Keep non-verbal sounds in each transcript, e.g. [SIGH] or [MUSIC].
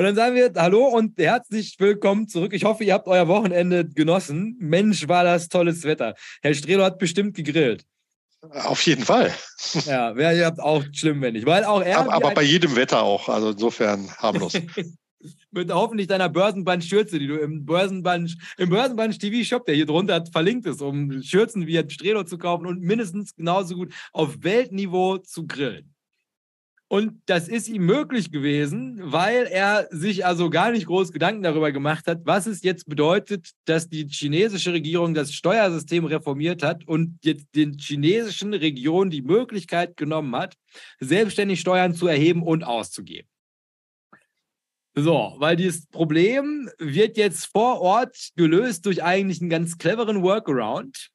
Und dann sagen wir Hallo und herzlich willkommen zurück. Ich hoffe, ihr habt euer Wochenende genossen. Mensch, war das tolles Wetter. Herr Strelo hat bestimmt gegrillt. Auf jeden Fall. Ja, wäre ja auch schlimm, wenn nicht. Weil auch er. Aber, aber bei jedem Wetter auch. Also insofern harmlos. [LAUGHS] Mit hoffentlich deiner Börsenband-Schürze, die du im Börsenband, im Börsenband TV-Shop, der hier drunter verlinkt ist, um Schürzen wie Strelo zu kaufen und mindestens genauso gut auf Weltniveau zu grillen. Und das ist ihm möglich gewesen, weil er sich also gar nicht groß Gedanken darüber gemacht hat, was es jetzt bedeutet, dass die chinesische Regierung das Steuersystem reformiert hat und jetzt den chinesischen Regionen die Möglichkeit genommen hat, selbstständig Steuern zu erheben und auszugeben. So, weil dieses Problem wird jetzt vor Ort gelöst durch eigentlich einen ganz cleveren Workaround.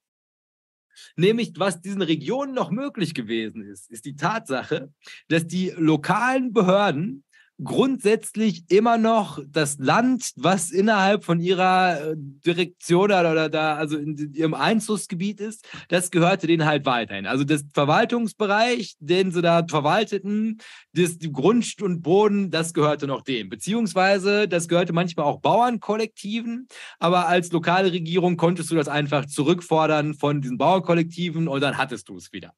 Nämlich, was diesen Regionen noch möglich gewesen ist, ist die Tatsache, dass die lokalen Behörden grundsätzlich immer noch das Land, was innerhalb von ihrer äh, Direktion oder da, also in ihrem Einzugsgebiet ist, das gehörte denen halt weiterhin. Also das Verwaltungsbereich, den sie da verwalteten, das Grund und Boden, das gehörte noch denen. Beziehungsweise, das gehörte manchmal auch Bauernkollektiven, aber als lokale Regierung konntest du das einfach zurückfordern von diesen Bauernkollektiven und dann hattest du es wieder.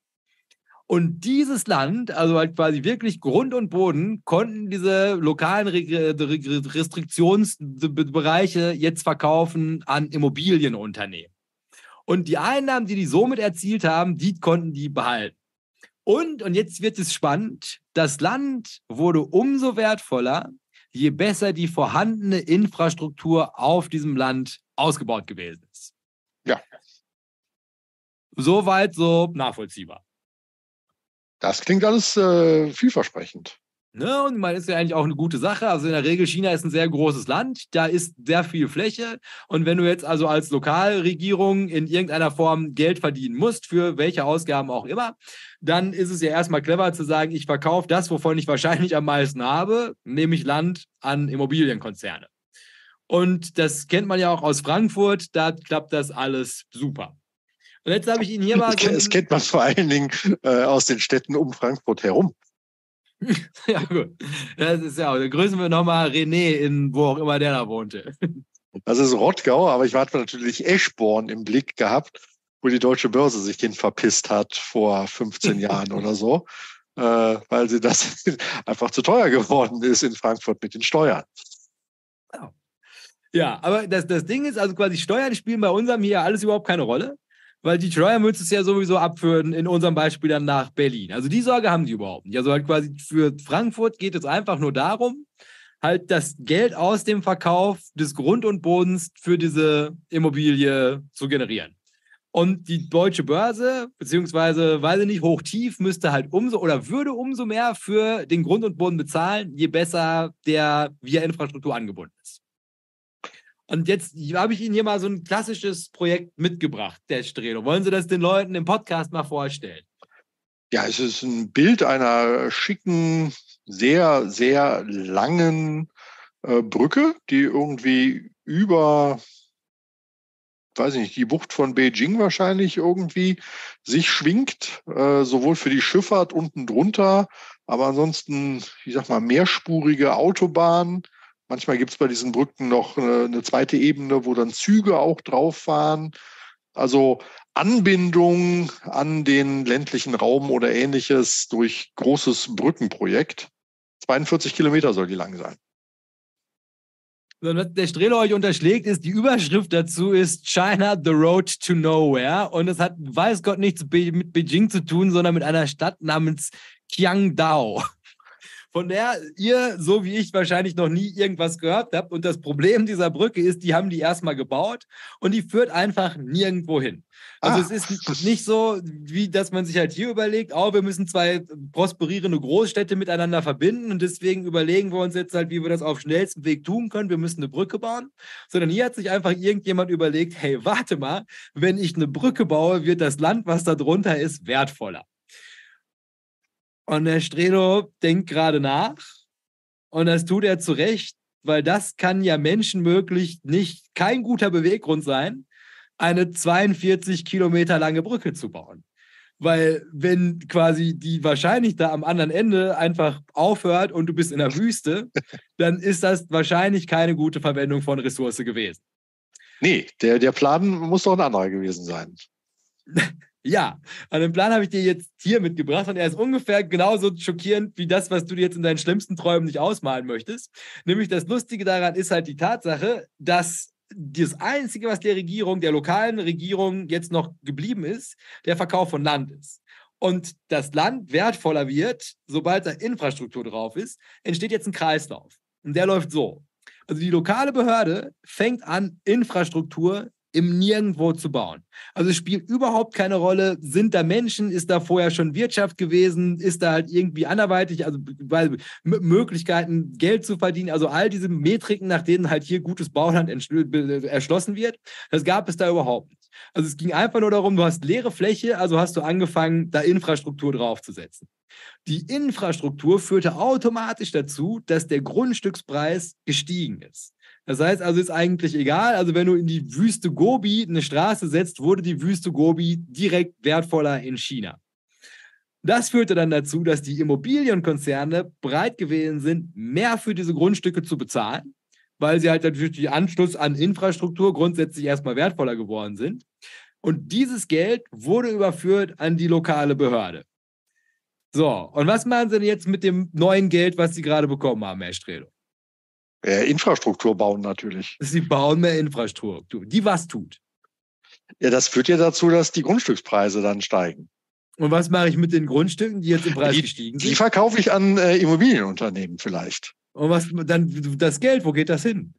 Und dieses Land, also halt quasi wirklich Grund und Boden, konnten diese lokalen Restriktionsbereiche jetzt verkaufen an Immobilienunternehmen. Und die Einnahmen, die die somit erzielt haben, die konnten die behalten. Und, und jetzt wird es spannend, das Land wurde umso wertvoller, je besser die vorhandene Infrastruktur auf diesem Land ausgebaut gewesen ist. Ja. Soweit so nachvollziehbar. Das klingt alles äh, vielversprechend. Ne, und man ist ja eigentlich auch eine gute Sache. Also in der Regel, China ist ein sehr großes Land, da ist sehr viel Fläche. Und wenn du jetzt also als Lokalregierung in irgendeiner Form Geld verdienen musst, für welche Ausgaben auch immer, dann ist es ja erstmal clever zu sagen, ich verkaufe das, wovon ich [LAUGHS] wahrscheinlich am meisten habe, nämlich Land an Immobilienkonzerne. Und das kennt man ja auch aus Frankfurt, da klappt das alles super. Und jetzt habe ich Ihnen hier mal. So das kennt man vor allen Dingen äh, aus den Städten um Frankfurt herum. [LAUGHS] ja, gut. Das ist ja, dann grüßen wir nochmal René in wo auch immer der da wohnte. Das ist Rottgau, aber ich hatte natürlich Eschborn im Blick gehabt, wo die deutsche Börse sich hin verpisst hat vor 15 [LAUGHS] Jahren oder so, äh, weil sie das [LAUGHS] einfach zu teuer geworden ist in Frankfurt mit den Steuern. Ja, aber das, das Ding ist, also quasi Steuern spielen bei unserem hier alles überhaupt keine Rolle weil die Troyer müssen es ja sowieso abführen, in unserem Beispiel dann nach Berlin. Also die Sorge haben die überhaupt nicht. Also halt quasi für Frankfurt geht es einfach nur darum, halt das Geld aus dem Verkauf des Grund und Bodens für diese Immobilie zu generieren. Und die deutsche Börse, beziehungsweise, weiß ich nicht, hoch tief, müsste halt umso oder würde umso mehr für den Grund und Boden bezahlen, je besser der via Infrastruktur angebunden ist. Und jetzt habe ich Ihnen hier mal so ein klassisches Projekt mitgebracht, der Strelo. Wollen Sie das den Leuten im Podcast mal vorstellen? Ja, es ist ein Bild einer schicken, sehr, sehr langen äh, Brücke, die irgendwie über, weiß ich nicht, die Bucht von Beijing wahrscheinlich irgendwie sich schwingt, äh, sowohl für die Schifffahrt unten drunter, aber ansonsten, ich sag mal, mehrspurige Autobahn. Manchmal gibt es bei diesen Brücken noch eine, eine zweite Ebene, wo dann Züge auch drauf fahren. Also Anbindung an den ländlichen Raum oder ähnliches durch großes Brückenprojekt. 42 Kilometer soll die lang sein. Was der Strehler euch unterschlägt, ist, die Überschrift dazu ist China, the road to nowhere. Und es hat, weiß Gott, nichts mit Beijing zu tun, sondern mit einer Stadt namens Qiangdao von der ihr, so wie ich, wahrscheinlich noch nie irgendwas gehört habt. Und das Problem dieser Brücke ist, die haben die erstmal gebaut und die führt einfach nirgendwo hin. Also ah. es ist nicht so, wie dass man sich halt hier überlegt, oh, wir müssen zwei prosperierende Großstädte miteinander verbinden und deswegen überlegen wir uns jetzt halt, wie wir das auf schnellstem Weg tun können. Wir müssen eine Brücke bauen. Sondern hier hat sich einfach irgendjemand überlegt, hey, warte mal, wenn ich eine Brücke baue, wird das Land, was da drunter ist, wertvoller. Und der Strelo denkt gerade nach. Und das tut er zu Recht, weil das kann ja menschenmöglich nicht kein guter Beweggrund sein, eine 42 Kilometer lange Brücke zu bauen. Weil wenn quasi die wahrscheinlich da am anderen Ende einfach aufhört und du bist in der Wüste, [LAUGHS] dann ist das wahrscheinlich keine gute Verwendung von Ressource gewesen. Nee, der, der Plan muss doch ein anderer gewesen sein. [LAUGHS] Ja, und den Plan habe ich dir jetzt hier mitgebracht und er ist ungefähr genauso schockierend wie das, was du dir jetzt in deinen schlimmsten Träumen nicht ausmalen möchtest. Nämlich das Lustige daran ist halt die Tatsache, dass das Einzige, was der Regierung, der lokalen Regierung jetzt noch geblieben ist, der Verkauf von Land ist. Und das Land wertvoller wird, sobald da Infrastruktur drauf ist, entsteht jetzt ein Kreislauf. Und der läuft so. Also die lokale Behörde fängt an, Infrastruktur im Nirgendwo zu bauen. Also es spielt überhaupt keine Rolle, sind da Menschen, ist da vorher schon Wirtschaft gewesen, ist da halt irgendwie anderweitig, also weil Möglichkeiten, Geld zu verdienen, also all diese Metriken, nach denen halt hier gutes Bauland erschlossen wird, das gab es da überhaupt nicht. Also es ging einfach nur darum, du hast leere Fläche, also hast du angefangen, da Infrastruktur draufzusetzen. Die Infrastruktur führte automatisch dazu, dass der Grundstückspreis gestiegen ist. Das heißt also, ist eigentlich egal. Also, wenn du in die Wüste Gobi eine Straße setzt, wurde die Wüste Gobi direkt wertvoller in China. Das führte dann dazu, dass die Immobilienkonzerne bereit gewesen sind, mehr für diese Grundstücke zu bezahlen, weil sie halt natürlich die Anschluss an Infrastruktur grundsätzlich erstmal wertvoller geworden sind. Und dieses Geld wurde überführt an die lokale Behörde. So, und was machen sie denn jetzt mit dem neuen Geld, was sie gerade bekommen haben, Herr Strelo? Äh, Infrastruktur bauen natürlich. Sie bauen mehr Infrastruktur, die was tut. Ja, das führt ja dazu, dass die Grundstückspreise dann steigen. Und was mache ich mit den Grundstücken, die jetzt im Preis die, gestiegen sind? Die verkaufe ich an äh, Immobilienunternehmen vielleicht. Und was dann das Geld, wo geht das hin?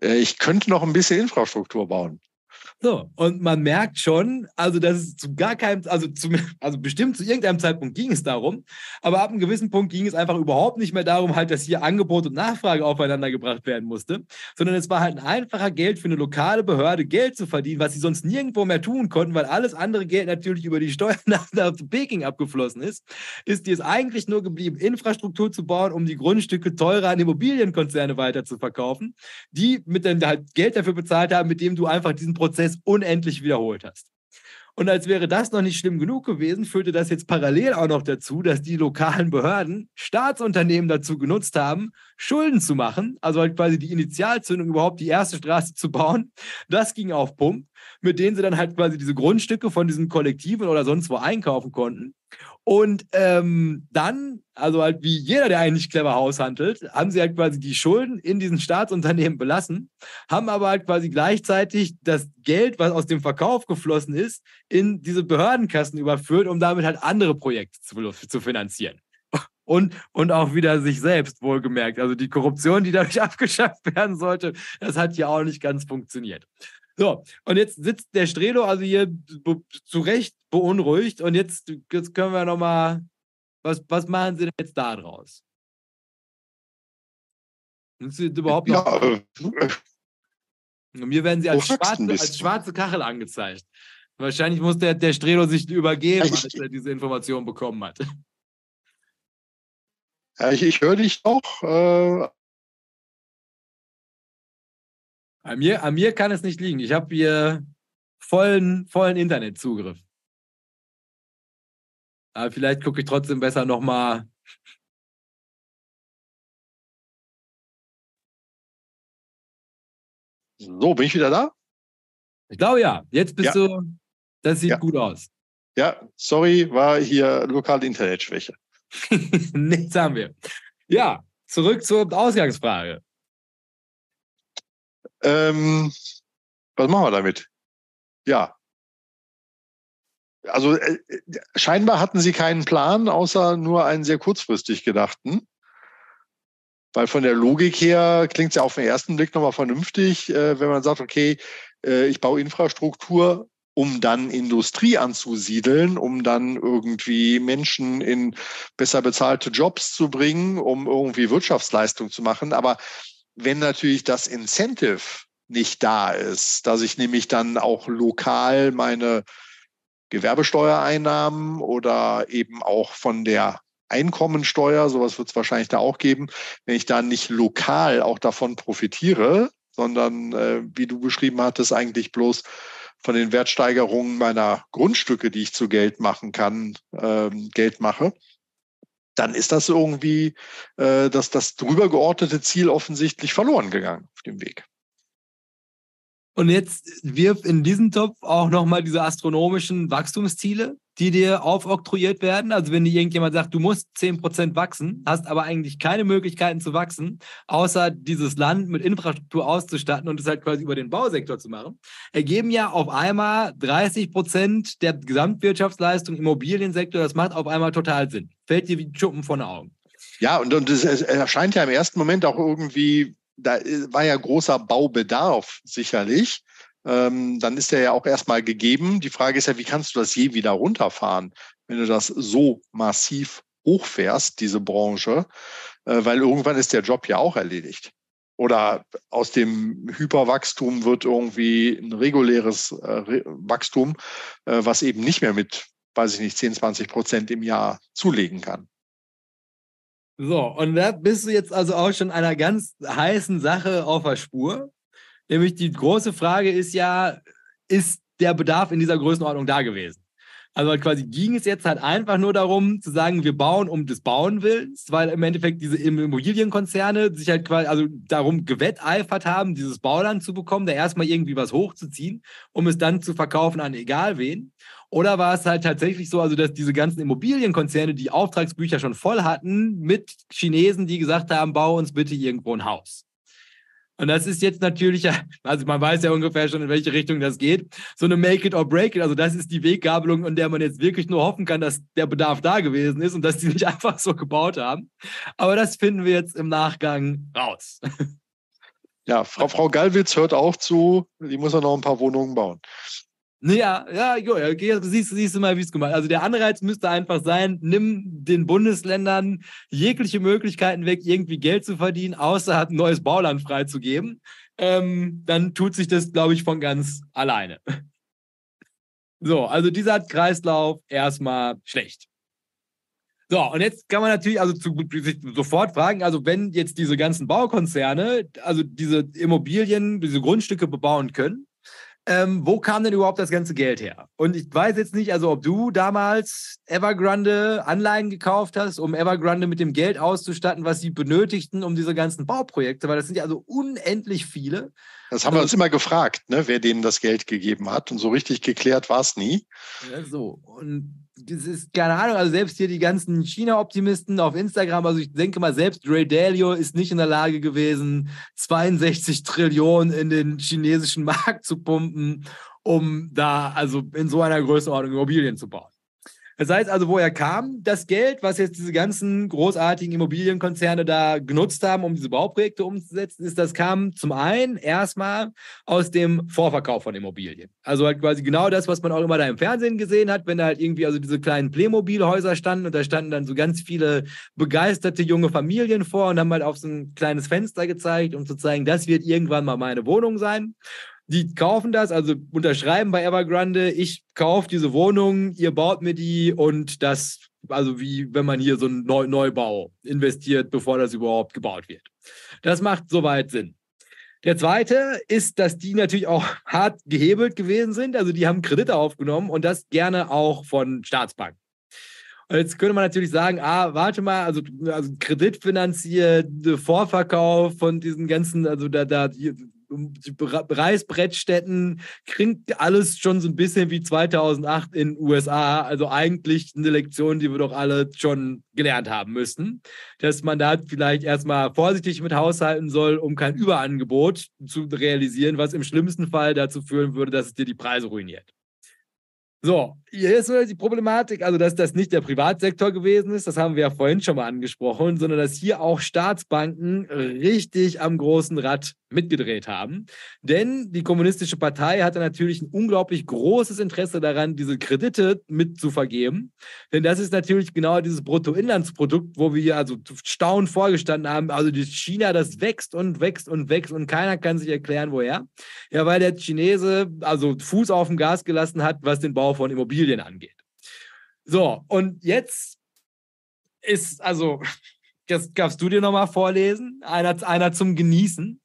Äh, ich könnte noch ein bisschen Infrastruktur bauen. So, und man merkt schon, also dass es zu gar keinem, also, zu, also bestimmt zu irgendeinem Zeitpunkt ging es darum, aber ab einem gewissen Punkt ging es einfach überhaupt nicht mehr darum, halt, dass hier Angebot und Nachfrage aufeinander gebracht werden musste, sondern es war halt ein einfacher Geld für eine lokale Behörde, Geld zu verdienen, was sie sonst nirgendwo mehr tun konnten, weil alles andere Geld natürlich über die Steuern [LAUGHS] nach, nach Peking abgeflossen ist, ist dir es eigentlich nur geblieben, Infrastruktur zu bauen, um die Grundstücke teurer an Immobilienkonzerne weiter zu verkaufen, die mit dann halt Geld dafür bezahlt haben, mit dem du einfach diesen Prozess Prozess unendlich wiederholt hast. Und als wäre das noch nicht schlimm genug gewesen, führte das jetzt parallel auch noch dazu, dass die lokalen Behörden Staatsunternehmen dazu genutzt haben, Schulden zu machen, also halt quasi die Initialzündung überhaupt die erste Straße zu bauen. Das ging auf Pump, mit denen sie dann halt quasi diese Grundstücke von diesen Kollektiven oder sonst wo einkaufen konnten. Und ähm, dann, also halt wie jeder, der eigentlich clever haushandelt, haben sie halt quasi die Schulden in diesen Staatsunternehmen belassen, haben aber halt quasi gleichzeitig das Geld, was aus dem Verkauf geflossen ist, in diese Behördenkassen überführt, um damit halt andere Projekte zu, zu finanzieren. Und, und auch wieder sich selbst wohlgemerkt. Also die Korruption, die dadurch [LAUGHS] abgeschafft werden sollte, das hat ja auch nicht ganz funktioniert. So, und jetzt sitzt der Strelo also hier zu Recht beunruhigt. Und jetzt, jetzt können wir nochmal, was, was machen Sie denn jetzt da draus? Sind Sie überhaupt noch? Ja, äh, [LAUGHS] mir werden Sie als schwarze, als schwarze Kachel angezeigt. Wahrscheinlich muss der, der Strelo sich übergeben, als er diese Information bekommen hat. Ich, ich höre dich doch, äh, An mir, an mir kann es nicht liegen. Ich habe hier vollen, vollen Internetzugriff. Aber vielleicht gucke ich trotzdem besser nochmal. So, bin ich wieder da? Ich glaube ja. Jetzt bist Ja. du. Das sieht Ja. gut aus. Ja, sorry, war hier lokale Internetschwäche. [LAUGHS] Nichts haben wir. Ja, zurück zur Ausgangsfrage. Ähm, was machen wir damit? Ja. Also äh, äh, scheinbar hatten sie keinen Plan, außer nur einen sehr kurzfristig gedachten. Weil von der Logik her klingt es ja auf den ersten Blick nochmal vernünftig, äh, wenn man sagt, okay, äh, ich baue Infrastruktur, um dann Industrie anzusiedeln, um dann irgendwie Menschen in besser bezahlte Jobs zu bringen, um irgendwie Wirtschaftsleistung zu machen. Aber wenn natürlich das Incentive nicht da ist, dass ich nämlich dann auch lokal meine Gewerbesteuereinnahmen oder eben auch von der Einkommensteuer, sowas wird es wahrscheinlich da auch geben, wenn ich dann nicht lokal auch davon profitiere, sondern äh, wie du beschrieben hattest, eigentlich bloß von den Wertsteigerungen meiner Grundstücke, die ich zu Geld machen kann, ähm, Geld mache, dann ist das irgendwie, äh, dass das drüber geordnete Ziel offensichtlich verloren gegangen auf dem Weg. Und jetzt wirf in diesen Topf auch nochmal diese astronomischen Wachstumsziele, die dir aufoktroyiert werden. Also wenn dir irgendjemand sagt, du musst 10% wachsen, hast aber eigentlich keine Möglichkeiten zu wachsen, außer dieses Land mit Infrastruktur auszustatten und es halt quasi über den Bausektor zu machen, ergeben ja auf einmal 30% der Gesamtwirtschaftsleistung Immobiliensektor. Das macht auf einmal total Sinn. Fällt dir wie Schuppen von Augen. Ja, und, und es erscheint ja im ersten Moment auch irgendwie, da war ja großer Baubedarf sicherlich. Ähm, dann ist der ja auch erstmal gegeben. Die Frage ist ja, wie kannst du das je wieder runterfahren, wenn du das so massiv hochfährst, diese Branche, äh, weil irgendwann ist der Job ja auch erledigt. Oder aus dem Hyperwachstum wird irgendwie ein reguläres äh, Wachstum, äh, was eben nicht mehr mit, weiß ich nicht, 10, 20 Prozent im Jahr zulegen kann. So, und da bist du jetzt also auch schon einer ganz heißen Sache auf der Spur. Nämlich die große Frage ist ja, ist der Bedarf in dieser Größenordnung da gewesen? Also halt quasi ging es jetzt halt einfach nur darum zu sagen, wir bauen um des Bauen willens, weil im Endeffekt diese Immobilienkonzerne sich halt quasi also darum gewetteifert haben, dieses Bauland zu bekommen, da erstmal irgendwie was hochzuziehen, um es dann zu verkaufen an egal wen. Oder war es halt tatsächlich so, also dass diese ganzen Immobilienkonzerne die Auftragsbücher schon voll hatten mit Chinesen, die gesagt haben, bau uns bitte irgendwo ein Haus. Und das ist jetzt natürlich, also man weiß ja ungefähr schon, in welche Richtung das geht. So eine Make it or break it. Also das ist die Weggabelung, an der man jetzt wirklich nur hoffen kann, dass der Bedarf da gewesen ist und dass die nicht [LAUGHS] einfach so gebaut haben. Aber das finden wir jetzt im Nachgang raus. Ja, Frau, Frau Gallwitz hört auch zu, die muss ja noch ein paar Wohnungen bauen. Ja, ja, jo, siehst, siehst du mal, wie es gemacht Also der Anreiz müsste einfach sein, nimm den Bundesländern jegliche Möglichkeiten weg, irgendwie Geld zu verdienen, außer hat ein neues Bauland freizugeben. Ähm, dann tut sich das, glaube ich, von ganz alleine. So, also dieser Kreislauf erstmal schlecht. So, und jetzt kann man natürlich also zu, sich sofort fragen, also wenn jetzt diese ganzen Baukonzerne, also diese Immobilien, diese Grundstücke bebauen können, ähm, wo kam denn überhaupt das ganze Geld her? Und ich weiß jetzt nicht, also ob du damals Evergrande Anleihen gekauft hast, um Evergrande mit dem Geld auszustatten, was sie benötigten, um diese ganzen Bauprojekte, weil das sind ja also unendlich viele. Das haben wir uns immer gefragt, ne, wer denen das Geld gegeben hat. Und so richtig geklärt war es nie. Ja, so. Und das ist, keine Ahnung, also selbst hier die ganzen China-Optimisten auf Instagram, also ich denke mal, selbst Ray Dalio ist nicht in der Lage gewesen, 62 Trillionen in den chinesischen Markt zu pumpen, um da also in so einer Größenordnung Immobilien zu bauen. Das heißt also, woher kam das Geld, was jetzt diese ganzen großartigen Immobilienkonzerne da genutzt haben, um diese Bauprojekte umzusetzen, ist, das kam zum einen erstmal aus dem Vorverkauf von Immobilien. Also halt quasi genau das, was man auch immer da im Fernsehen gesehen hat, wenn da halt irgendwie also diese kleinen Playmobil-Häuser standen und da standen dann so ganz viele begeisterte junge Familien vor und haben halt auf so ein kleines Fenster gezeigt, um zu zeigen, das wird irgendwann mal meine Wohnung sein die kaufen das, also unterschreiben bei Evergrande, ich kaufe diese Wohnung, ihr baut mir die und das, also wie wenn man hier so einen Neu Neubau investiert, bevor das überhaupt gebaut wird. Das macht soweit Sinn. Der zweite ist, dass die natürlich auch [LAUGHS] hart gehebelt gewesen sind. Also die haben Kredite aufgenommen und das gerne auch von Staatsbanken. Jetzt könnte man natürlich sagen, ah, warte mal, also, also kreditfinanziert, Vorverkauf von diesen ganzen, also da, da Reißbrettstätten klingt alles schon so ein bisschen wie 2008 in den USA. Also eigentlich eine Lektion, die wir doch alle schon gelernt haben müssen, dass man da vielleicht erstmal vorsichtig mit haushalten soll, um kein Überangebot zu realisieren, was im schlimmsten Fall dazu führen würde, dass es dir die Preise ruiniert. So, hier ist die Problematik, also dass das nicht der Privatsektor gewesen ist, das haben wir ja vorhin schon mal angesprochen, sondern dass hier auch Staatsbanken richtig am großen Rad mitgedreht haben. Denn die Kommunistische Partei hatte natürlich ein unglaublich großes Interesse daran, diese Kredite mitzuvergeben. Denn das ist natürlich genau dieses Bruttoinlandsprodukt, wo wir also staunend vorgestanden haben. Also China, das wächst und wächst und wächst und keiner kann sich erklären, woher. Ja, weil der Chinese also Fuß auf dem Gas gelassen hat, was den Bau von Immobilien angeht. So, und jetzt ist, also, [LAUGHS] das darfst du dir nochmal vorlesen, einer, einer zum Genießen.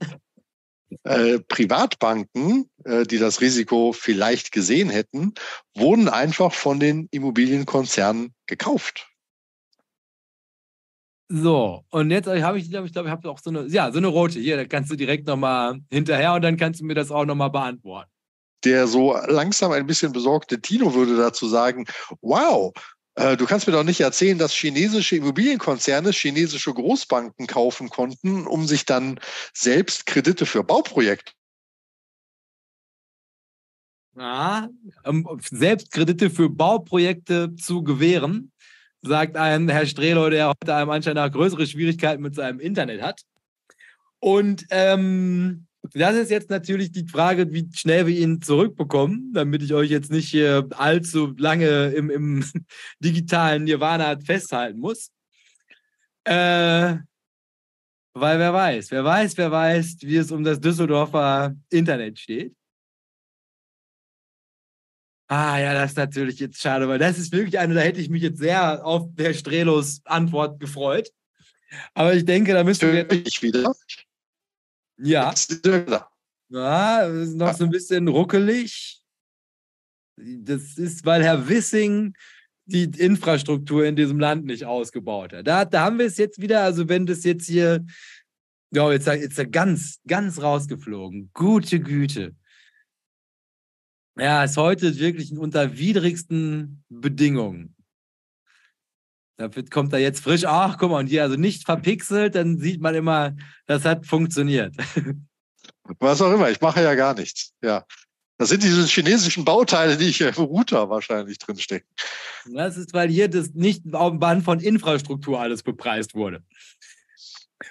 Äh, Privatbanken, äh, die das Risiko vielleicht gesehen hätten, wurden einfach von den Immobilienkonzernen gekauft. So, und jetzt habe ich, glaube ich, glaube ich, habe auch so eine, ja, so eine rote hier, da kannst du direkt nochmal hinterher und dann kannst du mir das auch nochmal beantworten. Der so langsam ein bisschen besorgte Tino würde dazu sagen, wow, äh, du kannst mir doch nicht erzählen, dass chinesische Immobilienkonzerne chinesische Großbanken kaufen konnten, um sich dann selbst Kredite für Bauprojekte ja, ähm, selbst Kredite für Bauprojekte zu gewähren, sagt ein Herr Strehlow, der heute einem anscheinend nach größere Schwierigkeiten mit seinem Internet hat. Und ähm, das ist jetzt natürlich die Frage, wie schnell wir ihn zurückbekommen, damit ich euch jetzt nicht hier allzu lange im, im [LAUGHS] digitalen Nirvana festhalten muss. Äh, weil wer weiß, wer weiß, wer weiß, wie es um das Düsseldorfer Internet steht. Ah ja, das ist natürlich jetzt schade, weil das ist wirklich eine, da hätte ich mich jetzt sehr auf Herr Strelos Antwort gefreut. Aber ich denke, da wir. Ich wieder. Ja. Ja, ist noch so ein bisschen ruckelig. Das ist, weil Herr Wissing die Infrastruktur in diesem Land nicht ausgebaut hat. Da, da haben wir es jetzt wieder, also wenn das jetzt hier, ja, jetzt, ist ganz, ganz rausgeflogen. Gute Güte. Ja, ist heute wirklich unter widrigsten Bedingungen. Da kommt er jetzt frisch, ach guck mal, und hier also nicht verpixelt, dann sieht man immer, das hat funktioniert. [LAUGHS] Was auch immer, ich mache ja gar nichts. Ja. Das sind diese chinesischen Bauteile, die ich im Router wahrscheinlich drinstecken. Das ist, weil hier das nicht auf dem Band von Infrastruktur alles bepreist wurde.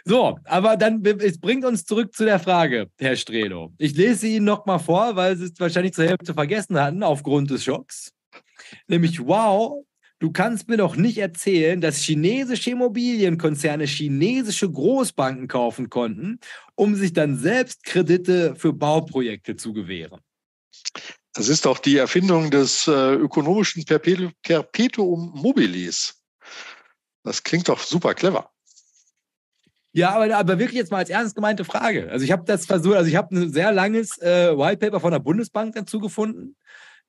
So, aber dann, es bringt uns zurück zu der Frage, Herr Strelo. Ich lese Ihnen nochmal vor, weil Sie es wahrscheinlich zur Hälfte vergessen hatten aufgrund des Schocks. Nämlich, wow, Du kannst mir doch nicht erzählen, dass chinesische Immobilienkonzerne chinesische Großbanken kaufen konnten, um sich dann selbst Kredite für Bauprojekte zu gewähren. Das ist doch die Erfindung des äh, ökonomischen Perpetuum mobilis. Das klingt doch super clever. Ja, aber, aber wirklich jetzt mal als ernst gemeinte Frage. Also ich habe das versucht, also ich habe ein sehr langes äh, White Paper von der Bundesbank dazu gefunden.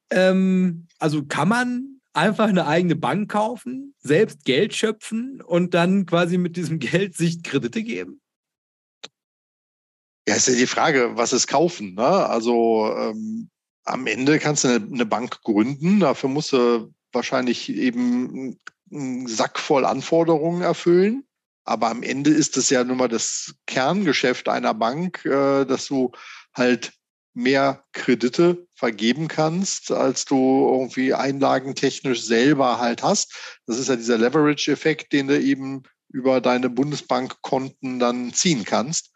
Ähm, also kann man einfach eine eigene Bank kaufen, selbst Geld schöpfen und dann quasi mit diesem Geld sich Kredite geben? Ja, ist ja die Frage, was ist kaufen? Ne? Also ähm, am Ende kannst du eine, eine, Bank gründen, dafür musst du wahrscheinlich eben einen Sack voll Anforderungen erfüllen. Aber am Ende ist es ja nun mal das Kerngeschäft einer Bank, äh, dass du halt mehr Kredite vergeben kannst, als du irgendwie einlagentechnisch selber halt hast. Das ist ja dieser Leverage-Effekt, den du eben über deine Bundesbankkonten dann ziehen kannst.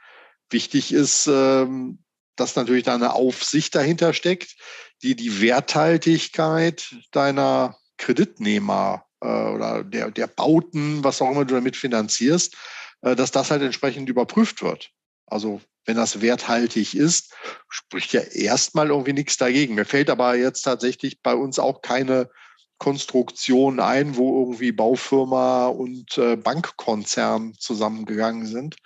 Wichtig ist, ähm, dass natürlich da eine Aufsicht dahinter steckt, die die Werthaltigkeit deiner Kreditnehmer äh, oder der, der Bauten, was auch immer du damit finanzierst, äh, dass das halt entsprechend überprüft wird. Also wenn das werthaltig ist, spricht ja erstmal irgendwie nichts dagegen. Mir fällt aber jetzt tatsächlich bei uns auch keine Konstruktion ein, wo irgendwie Baufirma und äh, Bankkonzern zusammengegangen sind,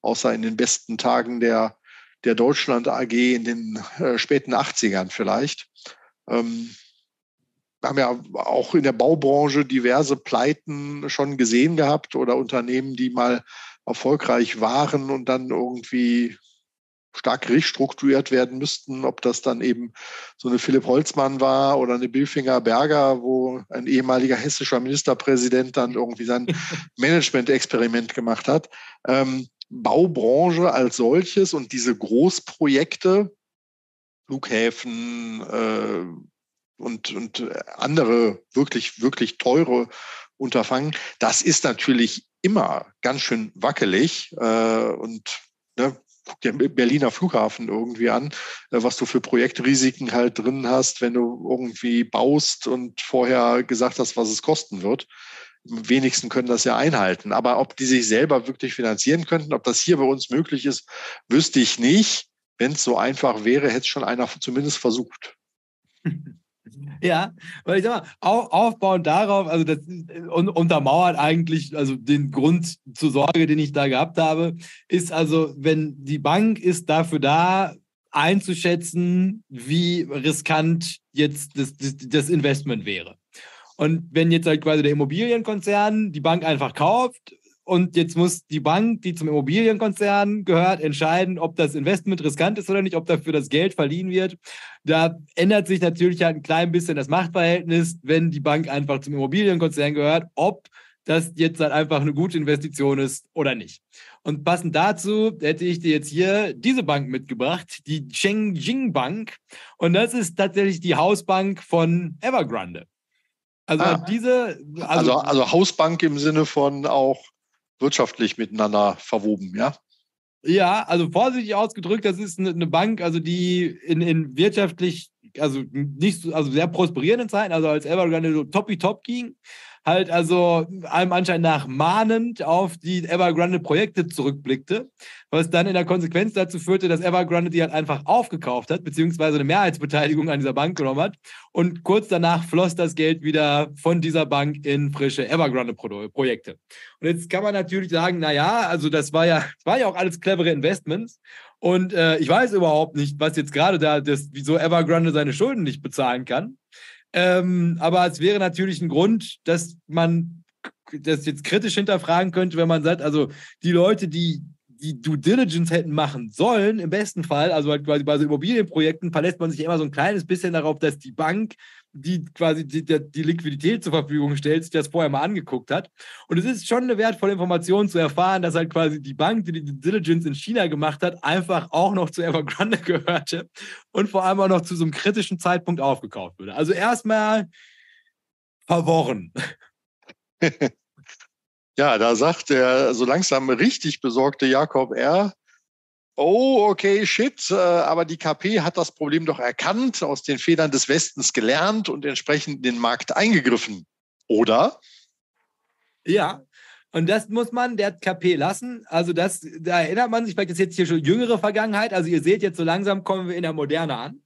außer in den besten Tagen der der Deutschland AG in den äh, späten 80ern vielleicht. Ähm, wir haben ja auch in der Baubranche diverse Pleiten schon gesehen gehabt oder Unternehmen, die mal erfolgreich waren und dann irgendwie stark restrukturiert werden müssten, ob das dann eben so eine Philipp Holzmann war oder eine Billfinger Berger, wo ein ehemaliger hessischer Ministerpräsident dann irgendwie sein [LAUGHS] Management-Experiment gemacht hat. Ähm, Baubranche als solches und diese Großprojekte, Flughäfen äh, und, und andere wirklich, wirklich teure Unterfangen, das ist natürlich immer ganz schön wackelig äh, und ne, guck dir Berliner Flughafen irgendwie an, äh, was du für Projektrisiken halt drin hast, wenn du irgendwie baust und vorher gesagt hast, was es kosten wird. Am wenigsten können das ja einhalten. Aber ob die sich selber wirklich finanzieren könnten, ob das hier bei uns möglich ist, wüsste ich nicht. Wenn es so einfach wäre, hätte es schon einer zumindest versucht. [LAUGHS] Ja, weil ich sag mal, aufbauend darauf, also das untermauert eigentlich, also den Grund zur Sorge, den ich da gehabt habe, ist also, wenn die Bank ist dafür da, einzuschätzen, wie riskant jetzt das, das, das Investment wäre. Und wenn jetzt halt quasi der Immobilienkonzern die Bank einfach kauft, und jetzt muss die Bank, die zum Immobilienkonzern gehört, entscheiden, ob das Investment riskant ist oder nicht, ob dafür das Geld verliehen wird. Da ändert sich natürlich halt ein klein bisschen das Machtverhältnis, wenn die Bank einfach zum Immobilienkonzern gehört, ob das jetzt halt einfach eine gute Investition ist oder nicht. Und passend dazu hätte ich dir jetzt hier diese Bank mitgebracht, die Chengjing Bank. Und das ist tatsächlich die Hausbank von Evergrande. Also ah, diese. Also, also, also Hausbank im Sinne von auch wirtschaftlich miteinander verwoben, ja? Ja, also vorsichtig ausgedrückt, das ist eine Bank, also die in, in wirtschaftlich, also nicht so, also sehr prosperierenden Zeiten, also als Evergrande so toppi top ging, halt also allem Anschein nach mahnend auf die Evergrande-Projekte zurückblickte, was dann in der Konsequenz dazu führte, dass Evergrande die halt einfach aufgekauft hat, beziehungsweise eine Mehrheitsbeteiligung an dieser Bank genommen hat. Und kurz danach floss das Geld wieder von dieser Bank in frische Evergrande-Projekte. Und jetzt kann man natürlich sagen, naja, also das war ja, das war ja auch alles clevere Investments. Und äh, ich weiß überhaupt nicht, was jetzt gerade da, das, wieso Evergrande seine Schulden nicht bezahlen kann. Ähm, aber es wäre natürlich ein Grund, dass man das jetzt kritisch hinterfragen könnte, wenn man sagt, also die Leute, die die Due Diligence hätten machen sollen, im besten Fall, also halt quasi bei so Immobilienprojekten verlässt man sich immer so ein kleines bisschen darauf, dass die Bank, die quasi die, die Liquidität zur Verfügung stellt, sich das vorher mal angeguckt hat. Und es ist schon eine wertvolle Information zu erfahren, dass halt quasi die Bank, die die Diligence in China gemacht hat, einfach auch noch zu Evergrande [LAUGHS] gehörte und vor allem auch noch zu so einem kritischen Zeitpunkt aufgekauft wurde. Also erstmal verworren. [LAUGHS] Ja, da sagt der so langsam richtig besorgte Jakob R., oh, okay, shit, äh, aber die KP hat das Problem doch erkannt, aus den Fehlern des Westens gelernt und entsprechend in den Markt eingegriffen. Oder? Ja, und das muss man der KP lassen. Also das, da erinnert man sich, vielleicht ist jetzt hier schon jüngere Vergangenheit. Also ihr seht jetzt, so langsam kommen wir in der Moderne an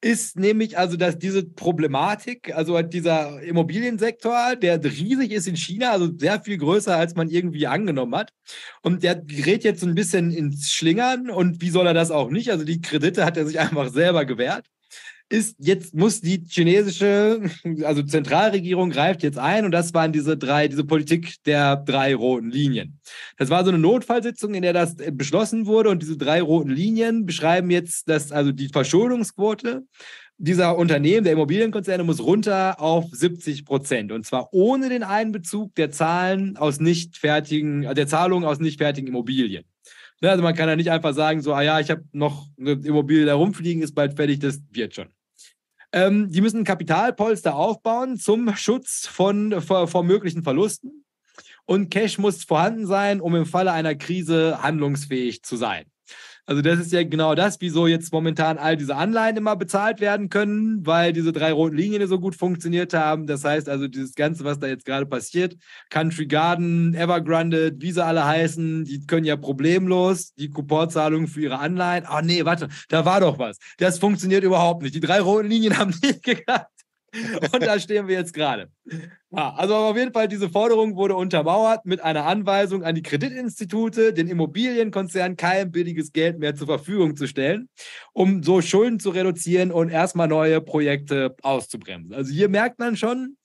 ist nämlich also, dass diese Problematik, also dieser Immobiliensektor, der riesig ist in China, also sehr viel größer, als man irgendwie angenommen hat. Und der gerät jetzt so ein bisschen ins Schlingern. Und wie soll er das auch nicht? Also die Kredite hat er sich [LAUGHS] einfach selber gewährt ist, jetzt muss die chinesische, also Zentralregierung greift jetzt ein und das waren diese drei, diese Politik der drei roten Linien. Das war so eine Notfallsitzung, in der das beschlossen wurde und diese drei roten Linien beschreiben jetzt, dass also die Verschuldungsquote dieser Unternehmen, der Immobilienkonzerne muss runter auf 70 Prozent. Und zwar ohne den Einbezug der Zahlen aus nicht fertigen, der Zahlungen aus nicht fertigen Immobilien. Ne, also man kann ja nicht einfach sagen, so, ah ja, ich habe noch eine Immobilie da rumfliegen, ist bald fertig, das wird schon. Ähm, die müssen Kapitalpolster aufbauen zum Schutz von, vor, vor möglichen Verlusten. Und Cash muss vorhanden sein, um im Falle einer Krise handlungsfähig zu sein. Also das ist ja genau das, wieso jetzt momentan all diese Anleihen immer bezahlt werden können, weil diese drei roten Linien so gut funktioniert haben. Das heißt also, dieses Ganze, was da jetzt gerade passiert, Country Garden, Evergrande, wie sie alle heißen, die können ja problemlos die Couponzahlungen für ihre Anleihen. Oh nee, warte, da war doch was. Das funktioniert überhaupt nicht. Die drei roten Linien [LAUGHS] haben nicht geklappt. [LAUGHS] Und da stehen wir jetzt gerade. Ja, also auf jeden Fall, diese Forderung wurde untermauert mit einer Anweisung an die Kreditinstitute, den Immobilienkonzernen kein billiges Geld mehr zur Verfügung zu stellen, um so Schulden zu reduzieren und erstmal neue Projekte auszubremsen. Also hier merkt man schon,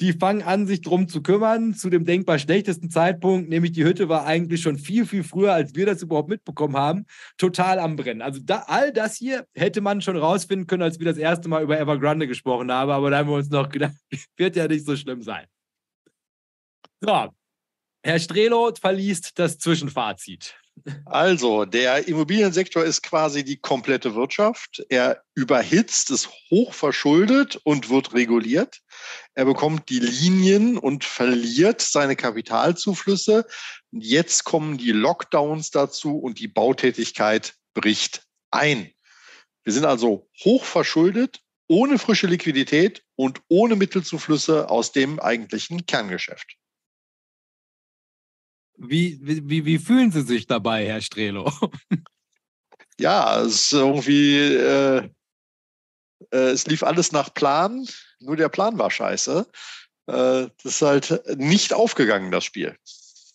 die fangen an, sich drum zu kümmern, zu dem denkbar schlechtesten Zeitpunkt, nämlich die Hütte war eigentlich schon viel, viel früher, als wir das überhaupt mitbekommen haben, total am Brennen. Also da, all das hier hätte man schon rausfinden können, als wir das erste Mal über Evergrande gesprochen haben, aber da haben wir uns noch gedacht, [LAUGHS] wird ja nicht so schlimm sein. So, Herr Strelo verliest das Zwischenfazit. Also, der Immobiliensektor ist quasi die komplette Wirtschaft. Er überhitzt, ist hochverschuldet und wird reguliert. Er bekommt die Linien und verliert seine Kapitalzuflüsse. Jetzt kommen die Lockdowns dazu und die Bautätigkeit bricht ein. Wir sind also hochverschuldet, ohne frische Liquidität und ohne Mittelzuflüsse aus dem eigentlichen Kerngeschäft. Wie, wie, wie fühlen Sie sich dabei, Herr Strelo? [LAUGHS] Ja, es ist irgendwie, äh, äh, es lief alles nach Plan, nur der Plan war scheiße. Äh, das ist halt nicht aufgegangen, das Spiel.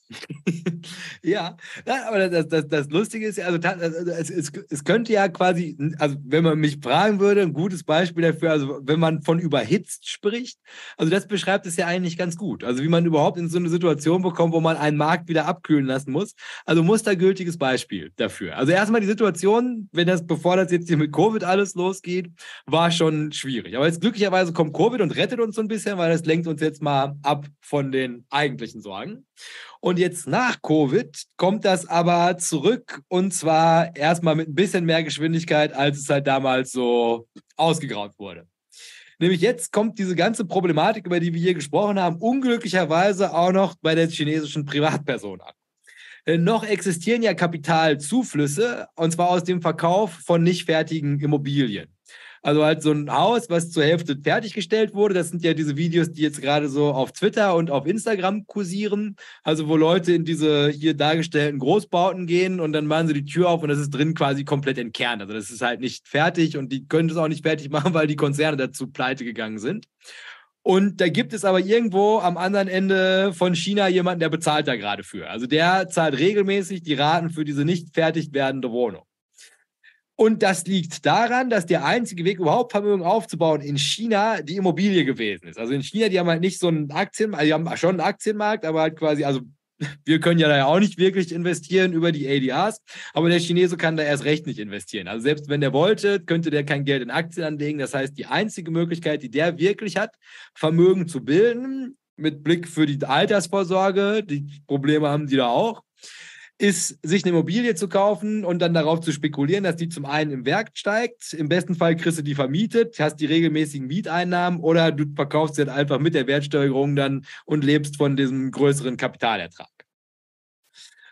[LAUGHS] ja, aber das, das, das Lustige ist ja, also, also es, es, es könnte ja quasi, also wenn man mich fragen würde, ein gutes Beispiel dafür, also wenn man von überhitzt spricht, also das beschreibt es ja eigentlich ganz gut. Also wie man überhaupt in so eine Situation bekommt, wo man einen Markt wieder abkühlen lassen muss. Also mustergültiges Beispiel dafür. Also erstmal die Situation, wenn das, bevor das jetzt hier mit Covid alles losgeht, war schon schwierig. Aber jetzt glücklicherweise kommt Covid und rettet uns so ein bisschen, weil das lenkt uns jetzt mal ab von den eigentlichen Sorgen. Und jetzt nach Covid kommt das aber zurück und zwar erstmal mit ein bisschen mehr Geschwindigkeit, als es halt damals so ausgegraut wurde. Nämlich jetzt kommt diese ganze Problematik, über die wir hier gesprochen haben, unglücklicherweise auch noch bei der chinesischen Privatperson an. Denn noch existieren ja Kapitalzuflüsse, und zwar aus dem Verkauf von nicht fertigen Immobilien. Also halt so ein Haus, was zur Hälfte fertiggestellt wurde. Das sind ja diese Videos, die jetzt gerade so auf Twitter und auf Instagram kursieren. Also wo Leute in diese hier dargestellten Großbauten gehen und dann machen sie die Tür auf und das ist drin quasi komplett entkernt. Also das ist halt nicht fertig und die können es auch nicht fertig machen, [LAUGHS] weil die Konzerne dazu pleite gegangen sind. Und da gibt es aber irgendwo am anderen Ende von China jemanden, der bezahlt da gerade für. Also der zahlt regelmäßig die Raten für diese nicht fertig werdende Wohnung. Und das liegt daran, dass der einzige Weg, überhaupt Vermögen aufzubauen, in China die Immobilie gewesen ist. Also in China, die haben halt nicht so einen Aktien, also die haben schon einen Aktienmarkt, aber halt quasi, also [LAUGHS] wir können ja da ja auch nicht wirklich investieren über die ADRs, aber der Chinese kann da erst recht nicht investieren. Also selbst wenn der wollte, könnte der kein Geld in Aktien anlegen. Das heißt, die einzige Möglichkeit, die der wirklich hat, Vermögen zu bilden, mit Blick für die Altersvorsorge, die Probleme haben die da auch, ist, sich eine Immobilie zu kaufen und dann darauf zu spekulieren, dass die zum einen im Wert steigt. Im besten Fall kriegst du die vermietet, hast die regelmäßigen Mieteinnahmen oder du verkaufst sie halt einfach mit der Wertsteigerung dann und lebst von diesem größeren Kapitalertrag.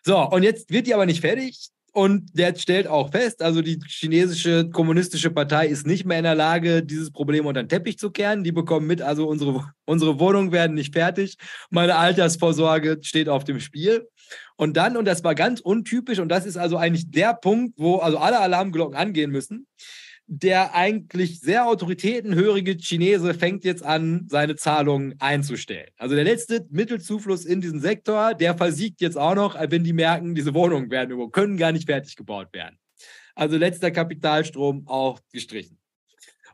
So, und jetzt wird die aber nicht fertig. Und der stellt auch fest, also die chinesische kommunistische Partei ist nicht mehr in der Lage, dieses Problem unter den Teppich zu kehren. Die bekommen mit, also unsere, unsere Wohnungen werden nicht fertig. Meine Altersvorsorge steht auf dem Spiel. Und dann, und das war ganz untypisch, und das ist also eigentlich der Punkt, wo also alle Alarmglocken angehen müssen, der eigentlich sehr autoritätenhörige Chinese fängt jetzt an, seine Zahlungen einzustellen. Also der letzte Mittelzufluss in diesen Sektor, der versiegt jetzt auch noch, wenn die merken, diese Wohnungen werden können gar nicht fertig gebaut werden. Also letzter Kapitalstrom auch gestrichen.